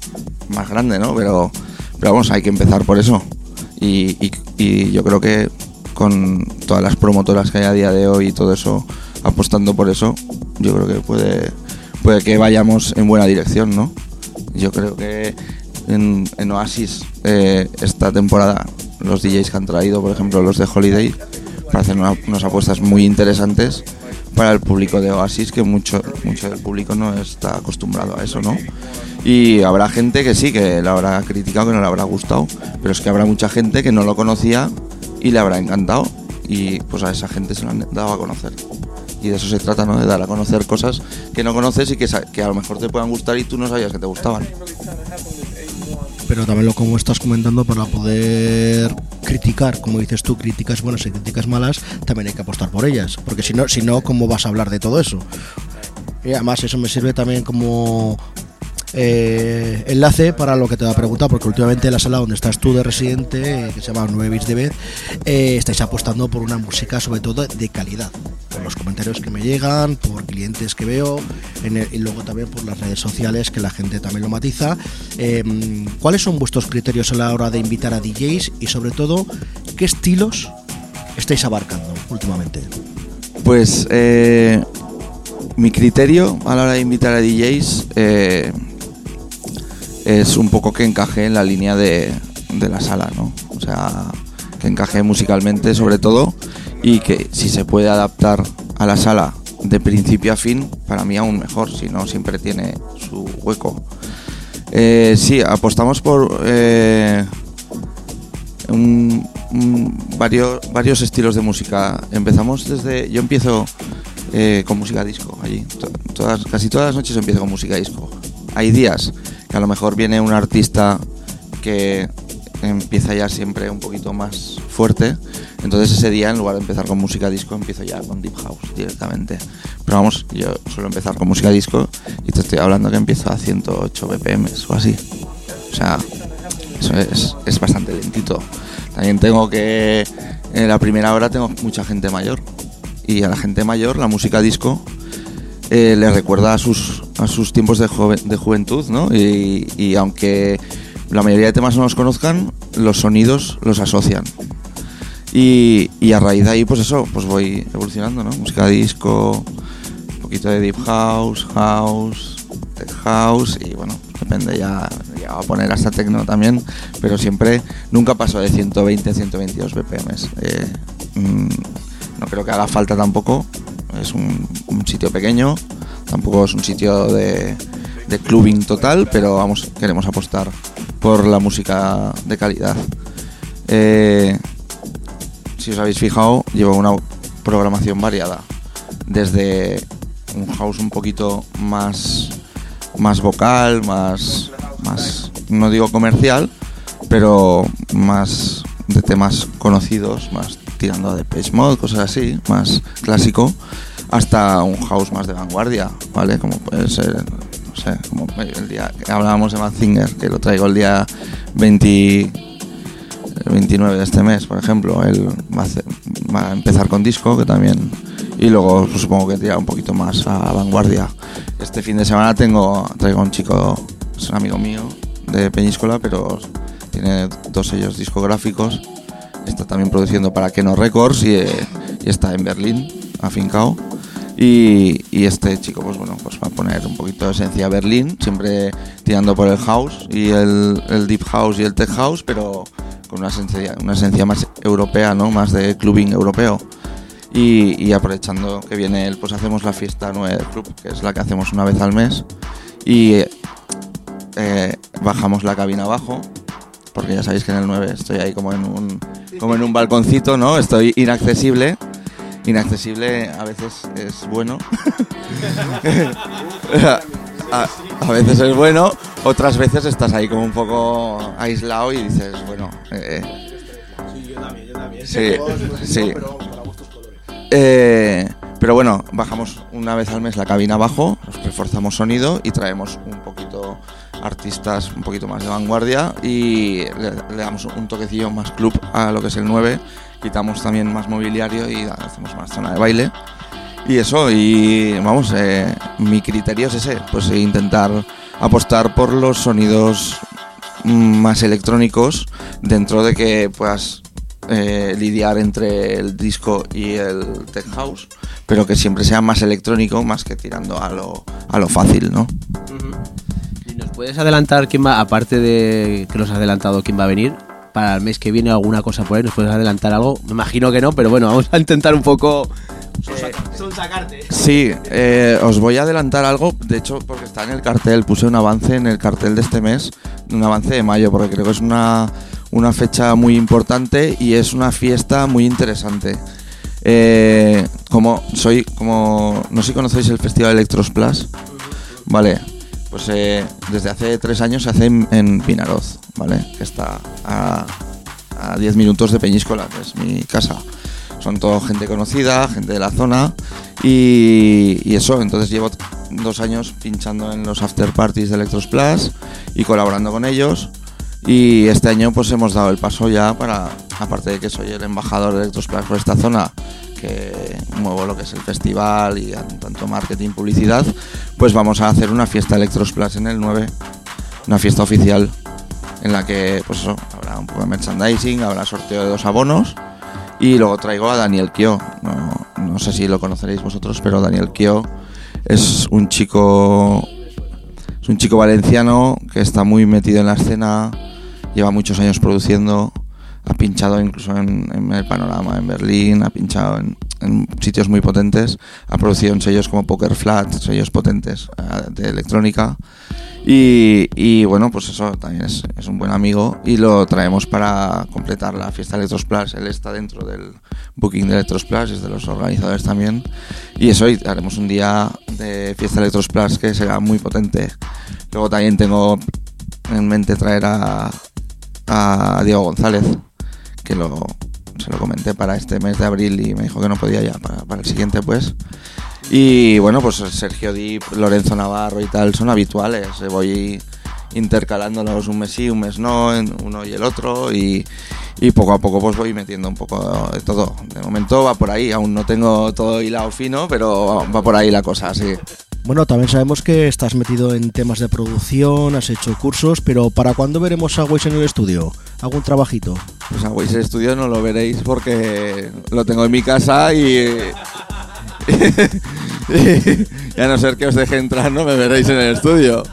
más grande, ¿no? Pero, pero vamos, hay que empezar por eso. Y, y- y yo creo que con todas las promotoras que hay a día de hoy y todo eso, apostando por eso, yo creo que puede, puede que vayamos en buena dirección, ¿no? Yo creo que en, Oasis eh, esta temporada los DJs que han traído, por ejemplo los de Holiday, para hacer una- unas apuestas muy interesantes para el público de Oasis, que mucho, mucho del público no está acostumbrado a eso, ¿no? Y habrá gente que sí, que le habrá criticado, que no le habrá gustado, pero es que habrá mucha gente que no lo conocía y le habrá encantado. Y pues a esa gente se lo han dado a conocer. Y de eso se trata, ¿no? De dar a conocer cosas que no conoces y que, que a lo mejor te puedan gustar y tú no sabías que te gustaban. Pero también lo como estás comentando para poder criticar, como dices tú, críticas buenas y críticas malas, también hay que apostar por ellas, porque si no, si no, ¿cómo vas a hablar de todo eso? Y además eso me sirve también como eh, enlace para lo que te va a preguntar, porque últimamente en la sala donde estás tú de residente, eh, que se llama 9 bits de vez, eh, estáis apostando por una música sobre todo de calidad, por los comentarios que me llegan, por clientes que veo, y luego también por las redes sociales que la gente también lo matiza. Eh, ¿Cuáles son vuestros criterios a la hora de invitar a DJs y sobre todo qué estilos estáis abarcando últimamente? Pues mi criterio a la hora de invitar a DJs es un poco que encaje en la línea de, de la sala, ¿no? O sea, que encaje musicalmente sobre todo y que si se puede adaptar a la sala de principio a fin, para mí aún mejor, si no siempre tiene su hueco. Eh, sí, apostamos por eh, varios, varios estilos de música. Empezamos desde. Yo empiezo eh, con música disco allí. To- Todas, casi todas las noches empiezo con música disco. Hay días a lo mejor viene un artista que empieza ya siempre un poquito más fuerte. Entonces ese día, en lugar de empezar con música disco, empiezo ya con Deep House directamente. Pero vamos, yo suelo empezar con música disco y te estoy hablando que empiezo a 108 BPM o así. O sea, eso es, es bastante lentito. También tengo que, en la primera hora tengo mucha gente mayor. Y a la gente mayor la música disco eh, le recuerda a sus, a sus tiempos de, joven- de juventud, ¿no? Y, y aunque la mayoría de temas no los conozcan, los sonidos los asocian. Y, y a raíz de ahí, pues eso, pues voy evolucionando, ¿no? Música disco, un poquito de deep house, house, tech house y bueno, depende ya, ya va a poner hasta techno también, pero siempre, nunca paso de 120, 122 BPMs. Eh, mm, no creo que haga falta tampoco, es un, sitio pequeño, tampoco es un sitio de, de clubbing total, pero vamos, queremos apostar por la música de calidad. Eh, si os habéis fijado, llevo una programación variada. Desde un house un poquito más, más vocal, más, más, no digo comercial, pero más de temas conocidos, más tirando a Depeche Mode, cosas así, más clásico, hasta un house más de vanguardia, ¿vale? Como puede ser, no sé, como el día que hablábamos de Matt Singer, que lo traigo el día 20, el 29 de este mes, por ejemplo, él va a, hacer- va a empezar con disco, que también, y luego pues, supongo que tira un poquito más a vanguardia. Este fin de semana tengo traigo a un chico, es un amigo mío de Peñíscola, pero tiene dos sellos discográficos, está también produciendo para Keno Records y, eh, y está en Berlín, afincado. Y, y este chico, pues bueno, pues va a poner un poquito de esencia Berlín, siempre tirando por el house y el, deep house y el tech house, pero con una esencia, una esencia más europea, ¿no? Más de clubbing europeo. Y, aprovechando que viene él, pues hacemos la fiesta 9 del club, que es la que hacemos una vez al mes. Y eh, bajamos la cabina abajo, porque ya sabéis que en el 9 estoy ahí como en un, como en un balconcito, ¿no? Estoy inaccesible. Inaccesible a veces es bueno. [LAUGHS] a, a veces es bueno, otras veces estás ahí como un poco aislado y dices, bueno, eh, sí, sí. Eh, pero bueno, bajamos una vez al mes la cabina abajo, reforzamos sonido y traemos un poquito artistas un poquito más de vanguardia y le, damos un toquecillo más club a lo que es el 9. Quitamos también más mobiliario y hacemos más zona de baile. Y eso, y vamos, eh, mi criterio es ese, pues intentar apostar por los sonidos más electrónicos dentro de que puedas eh, lidiar entre el disco y el tech house, pero que siempre sea más electrónico, más que tirando a lo, a lo fácil, ¿no? ¿Y ¿Nos puedes adelantar quién va, aparte de que nos has adelantado quién va a venir? Para el mes que viene alguna cosa por ahí, ¿nos puedes adelantar algo? Me imagino que no, pero bueno, vamos a intentar un poco... Son sacarte. Sí, eh, os voy a adelantar algo, de hecho, porque está en el cartel, puse un avance en el cartel de este mes, un avance de mayo, porque creo que es una, una fecha muy importante y es una fiesta muy interesante. Eh, como soy, como no sé si conocéis el Festival Electros Plus, vale, pues eh, desde hace tres años se hace en, Pinaroz, vale, que está a, a 10 minutos de Peñíscola, que es mi casa. Son todo gente conocida, gente de la zona y, eso, entonces llevo dos años pinchando en los after parties de Electros Plus y colaborando con ellos. Y este año pues hemos dado el paso ya para, aparte de que soy el embajador de Electros Plus por esta zona, que muevo lo que es el festival y tanto marketing, publicidad, pues vamos a hacer una fiesta Electros Plus en el 9, una fiesta oficial en la que pues habrá un poco de merchandising, habrá sorteo de dos abonos y luego traigo a Daniel Kio. No, no sé si lo conoceréis vosotros, pero Daniel Kio es un chico es un chico valenciano que está muy metido en la escena, lleva muchos años produciendo, ha pinchado incluso en, en el panorama en Berlín, ha pinchado en, en sitios muy potentes, ha producido en sellos como Poker Flat, sellos potentes eh, de electrónica. Y, y bueno, pues eso también es, es un buen amigo y lo traemos para completar la fiesta Electros Plus. Él está dentro del booking de Electros Plus, es de los organizadores también. Y eso, y haremos un día de fiesta Electros Plus que será muy potente. Luego también tengo en mente traer a, a Diego González, que lo, se lo comenté para este mes de abril y me dijo que no podía ya, para, el siguiente pues. Y bueno, pues Sergio Dip, Lorenzo Navarro y tal son habituales. eh, Voy intercalándolos un mes sí, un mes no, uno y el otro. Y, y poco a poco pues voy metiendo un poco de todo. De momento va por ahí, aún no tengo todo hilado fino, pero va por ahí la cosa, sí. Bueno, también sabemos que estás metido en temas de producción, has hecho cursos, pero ¿para cuándo veremos a Waze en el estudio? ¿Algún trabajito? Pues a Waze Studio no lo veréis porque lo tengo en mi casa y. y a no ser que os deje entrar, no me veréis en el estudio.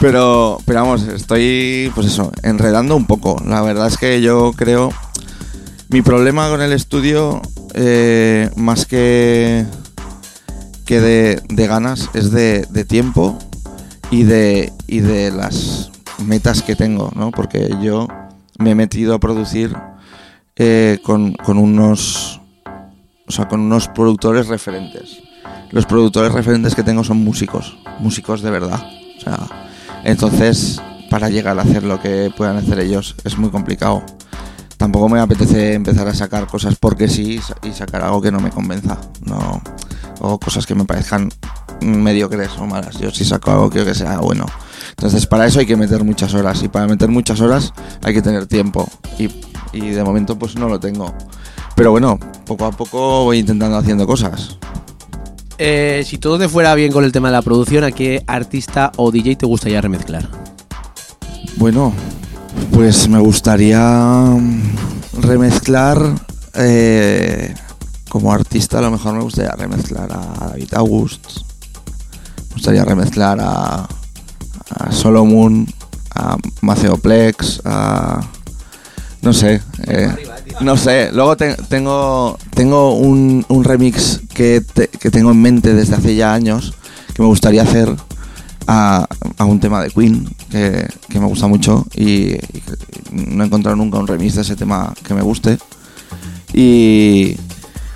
Pero, pero vamos, estoy, pues eso, enredando un poco. La verdad es que yo creo. Mi problema con el estudio, eh, más que, que de, de ganas, es de, de tiempo y de, y de las metas que tengo, ¿no? Porque yo me he metido a producir eh, con, con unos o sea, con unos productores referentes. Los productores referentes que tengo son músicos, músicos de verdad. O sea, entonces, para llegar a hacer lo que puedan hacer ellos es muy complicado. Tampoco me apetece empezar a sacar cosas porque sí y sacar algo que no me convenza. No, o cosas que me parezcan mediocres o malas. Yo si saco algo quiero que sea bueno. Entonces para eso hay que meter muchas horas y para meter muchas horas hay que tener tiempo y, y de momento pues no lo tengo. Pero bueno, poco a poco voy intentando haciendo cosas. Eh, si todo te fuera bien con el tema de la producción, ¿a qué artista o DJ te gustaría remezclar? Bueno, pues me gustaría mm, remezclar eh, como artista a lo mejor me gustaría remezclar a David August, me gustaría remezclar a, a Solomon, a Maceo Plex, a no sé, eh, no sé. Luego te- tengo tengo un, un remix que, que tengo en mente desde hace ya años que me gustaría hacer a, a un tema de Queen que, que me gusta mucho y no he encontrado nunca un remix de ese tema que me guste. Y,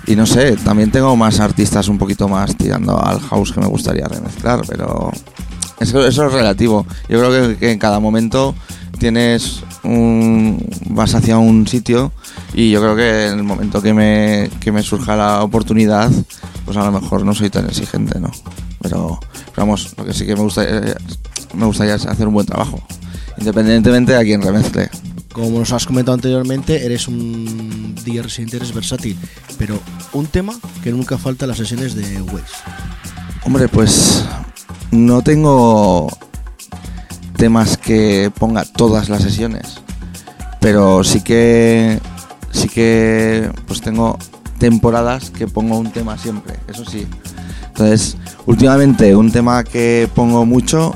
y no sé, también tengo más artistas un poquito más tirando al house que me gustaría remezclar, pero eso, es relativo. Yo creo que, en cada momento tienes un, vas hacia un sitio y yo creo que en el momento que me, que me surja la oportunidad, pues a lo mejor no soy tan exigente, ¿no? Pero, vamos, lo que sí que me gusta, eh, me gustaría hacer un buen trabajo, independientemente de a quién remezcle. Como nos has comentado anteriormente, eres un DJ residente, eres versátil, pero un tema que nunca falta en las sesiones de Waze. Hombre, pues no tengo temas que ponga todas las sesiones, pero sí que sí que pues tengo temporadas que pongo un tema siempre, eso sí. Entonces, últimamente un tema que pongo mucho,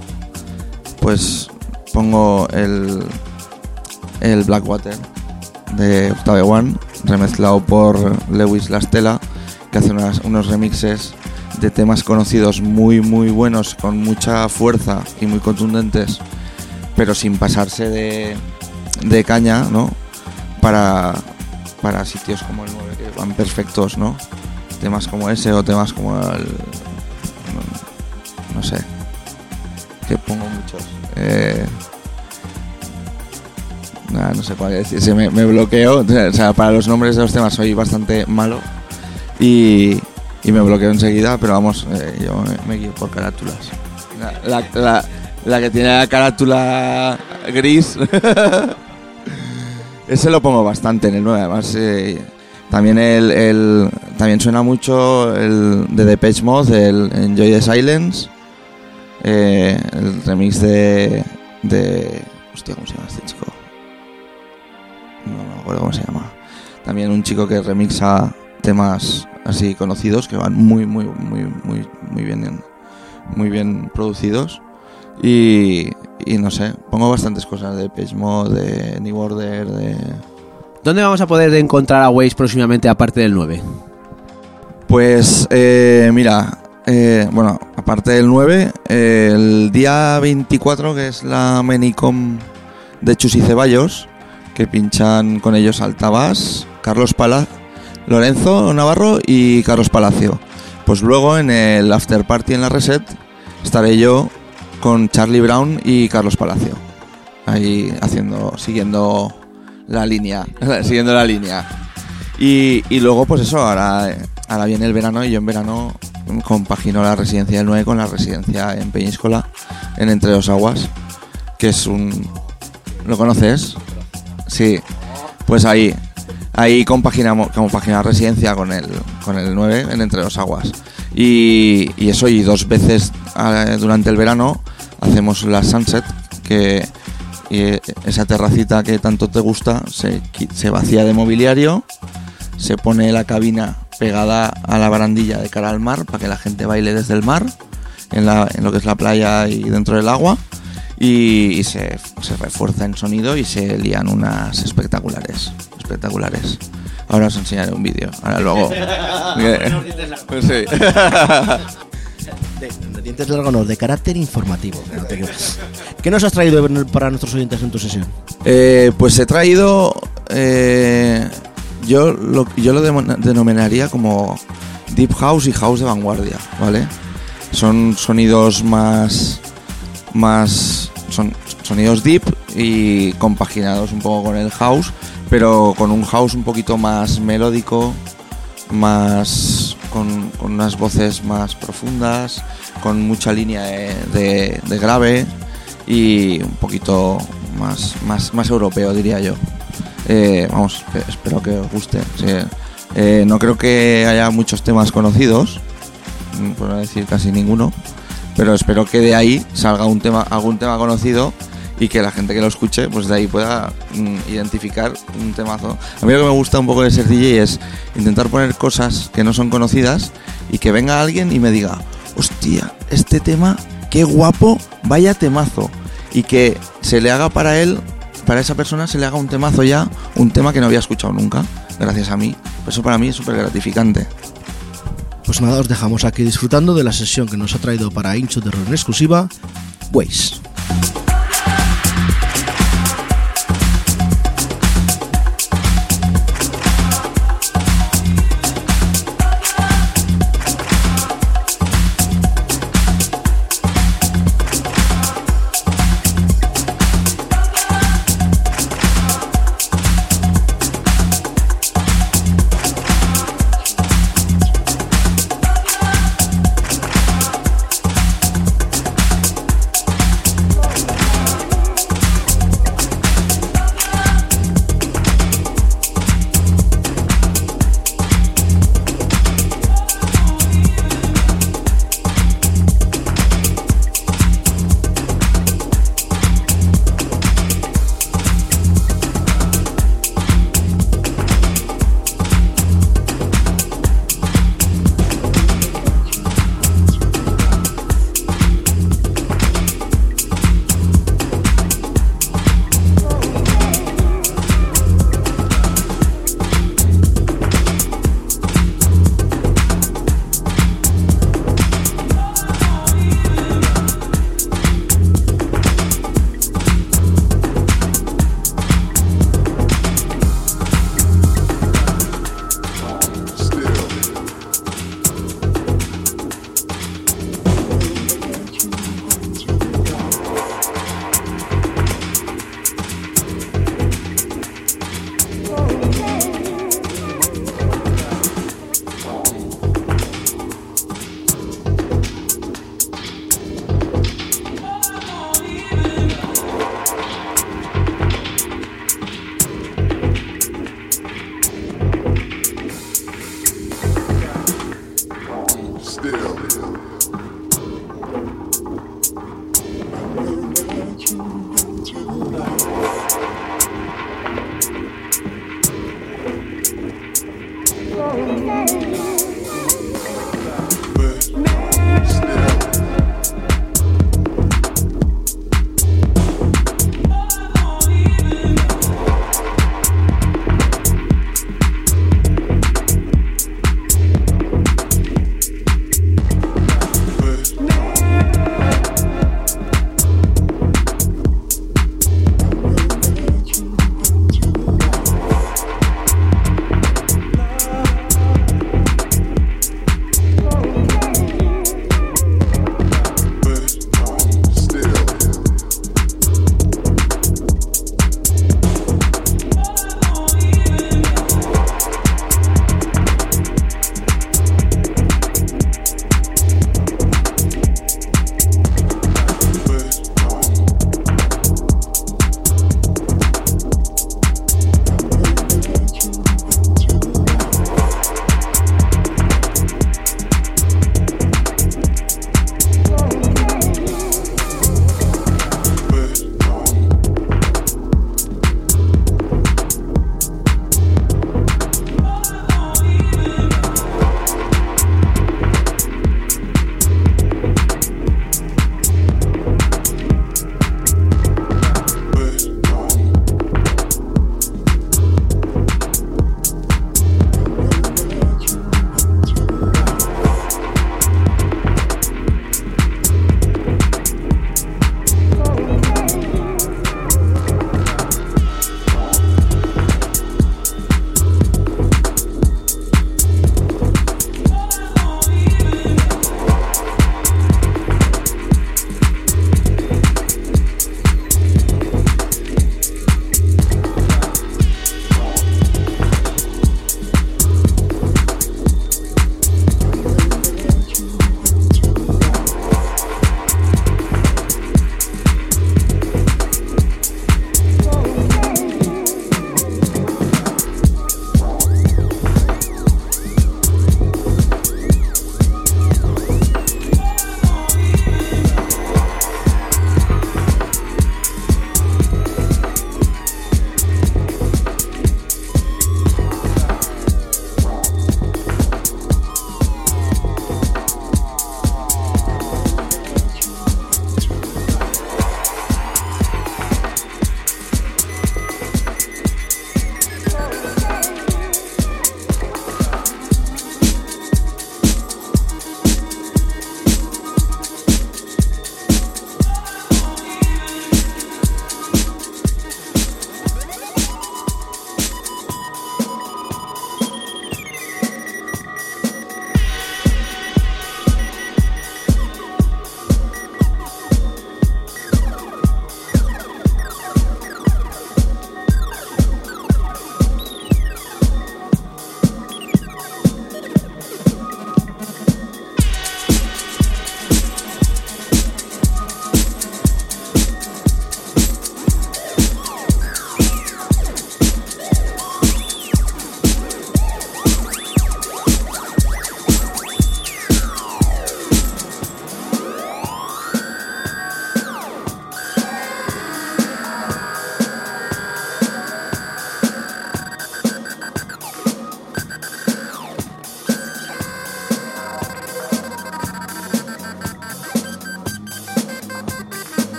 pues pongo el el Blackwater de Octave One, remezclado por Lewis Lastela, que hace unos remixes de temas conocidos muy muy buenos, con mucha fuerza y muy contundentes, pero sin pasarse de, de caña, ¿no? Para, para sitios como el 9 que van perfectos, ¿no? Temas como ese o temas como el... No, no sé. Que pongo muchos. Eh, Nah, no sé cuál decir, se me, me bloqueo. O sea, para los nombres de los temas soy bastante malo y, y me bloqueo enseguida, pero vamos, eh, yo me, me guío por carátulas. La, la- la- la que tiene la carátula gris. [LAUGHS] Ese lo pongo bastante en el 9, además. eh, también el, el- también suena mucho el de Depeche Mode, el Enjoy the Silence. eh, el remix de, de. Hostia, ¿cómo se llama este chico? No me acuerdo cómo se llama. También un chico que remixa temas así conocidos que van muy muy muy muy muy bien muy bien producidos y, y no sé, pongo bastantes cosas de Page Mode, de New Order, de ¿Dónde vamos a poder encontrar a Waze próximamente aparte del 9? Pues eh, mira, eh, bueno, aparte del 9, eh, el día 24 que es la Menicom de Chus y Ceballos, que pinchan con ellos Altabás, Carlos Pala, Lorenzo Navarro y Carlos Palacio. Pues luego en el after party en la Reset estaré yo con Charlie Brown y Carlos Palacio. Ahí haciendo, siguiendo la línea, [LAUGHS] siguiendo la línea. Y, y luego, pues eso, ahora, ahora viene el verano y yo en verano compagino la residencia del 9 con la residencia en Peñíscola, en Entre dos Aguas, que es un... ¿Lo conoces? Sí, pues ahí, ahí compaginamos, compaginamos residencia con el, con el 9 en Entre dos Aguas. Y, y eso, y dos veces eh, durante el verano hacemos la Sunset, que y esa terracita que tanto te gusta se, se vacía de mobiliario, se pone la cabina pegada a la barandilla de cara al mar para que la gente baile desde el mar, en, la- en lo que es la playa y dentro del agua, y, y se, se refuerza en sonido y se lían unas espectaculares, espectaculares. Ahora os enseñaré un vídeo, ahora luego. [LAUGHS] Sí. De, de dientes largos, no, de carácter informativo. ¿Qué nos has traído para nuestros oyentes en tu sesión? Eh, pues he traído. eh, yo lo, yo lo denominaría como Deep House y House de vanguardia, ¿vale? Son sonidos más. Más. son sonidos deep y compaginados un poco con el house, pero con un house un poquito más melódico, más. con, con unas voces más profundas, con mucha línea de, de- grave y un poquito más, más, más europeo, diría yo. Eh, vamos, eh, espero que os guste. Eh, no creo que haya muchos temas conocidos, mm, por no decir casi ninguno, pero espero que de ahí salga un tema, algún tema conocido y que la gente que lo escuche, pues de ahí pueda mm, identificar un temazo. A mí lo que me gusta un poco de ser DJ es intentar poner cosas que no son conocidas y que venga alguien y me diga, hostia, este tema, qué guapo, vaya temazo. Y que se le haga para él, para esa persona, se le haga un temazo ya, un tema que no había escuchado nunca, gracias a mí. Eso para mí es súper gratificante. Pues nada, os dejamos aquí disfrutando de la sesión que nos ha traído para Incho de en exclusiva, Waze.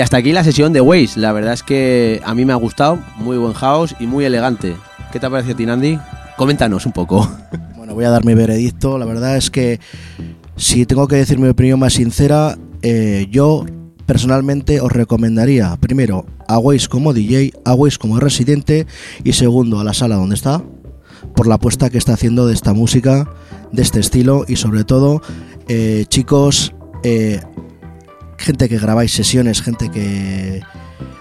Y hasta aquí la sesión de Waze. La verdad es que a mí me ha gustado, muy buen house y muy elegante. ¿Qué te ha parecido a ti, Nandi? Coméntanos un poco. [LAUGHS] Bueno, voy a dar mi veredicto. La verdad es que si tengo que decir mi opinión más sincera, eh, yo personalmente os recomendaría primero a Waze como DJ, a Waze como residente y segundo a la sala donde está por la apuesta que está haciendo de esta música, de este estilo y sobre todo eh, chicos, eh, gente que grabáis sesiones, gente que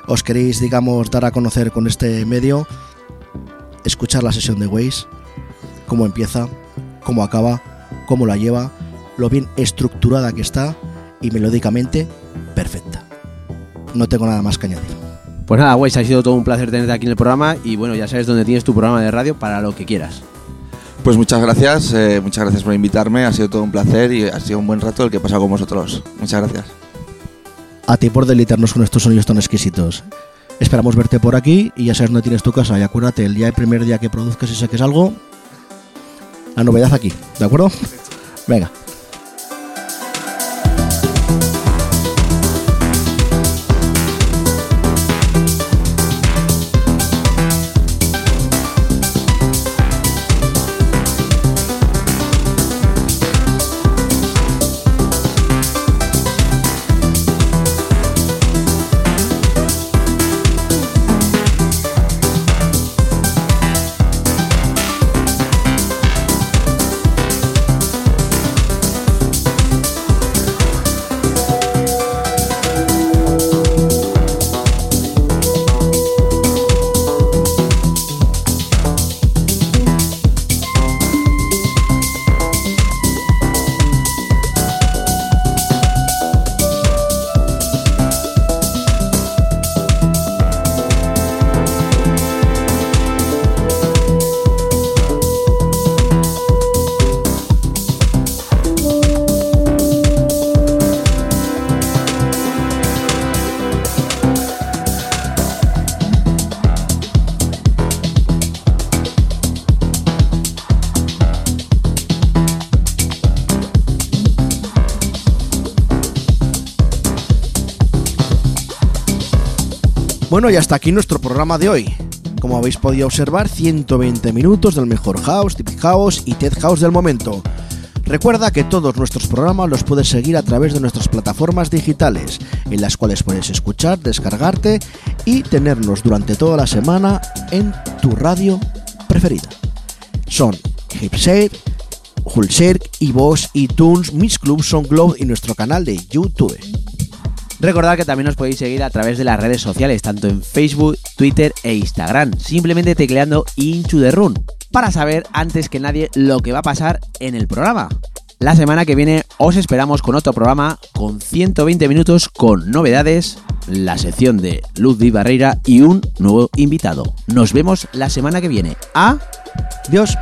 os queréis digamos dar a conocer con este medio, escuchar la sesión de Waze, cómo empieza, cómo acaba, cómo la lleva, lo bien estructurada que está y melódicamente perfecta. No tengo nada más que añadir. Pues nada, Waze, ha sido todo un placer tenerte aquí en el programa y bueno, ya sabes dónde tienes tu programa de radio para lo que quieras. Pues muchas gracias, eh, muchas gracias por invitarme, ha sido todo un placer y ha sido un buen rato el que he pasado con vosotros. Muchas gracias. A ti por deleitarnos con estos sonidos tan exquisitos. Esperamos verte por aquí y ya sabes dónde tienes tu casa. Y acuérdate, el día el primer día que produzcas y saques algo, la novedad aquí, ¿de acuerdo? Venga. Bueno, y hasta aquí nuestro programa de hoy. Como habéis podido observar, 120 minutos del mejor house, deep house y tech house del momento. Recuerda que todos nuestros programas los puedes seguir a través de nuestras plataformas digitales, en las cuales puedes escuchar, descargarte y tenernos durante toda la semana en tu radio preferida. Son Hipshare, Hulshare, iVoox, iTunes, Mix Club, SoundCloud y nuestro canal de YouTube. Recordad que también os podéis seguir a través de las redes sociales, tanto en Facebook, Twitter e Instagram, simplemente tecleando Into the Run, para saber antes que nadie lo que va a pasar en el programa. La semana que viene os esperamos con otro programa con 120 minutos con novedades, la sección de Luz Di Barreira y un nuevo invitado. Nos vemos la semana que viene. Adiós.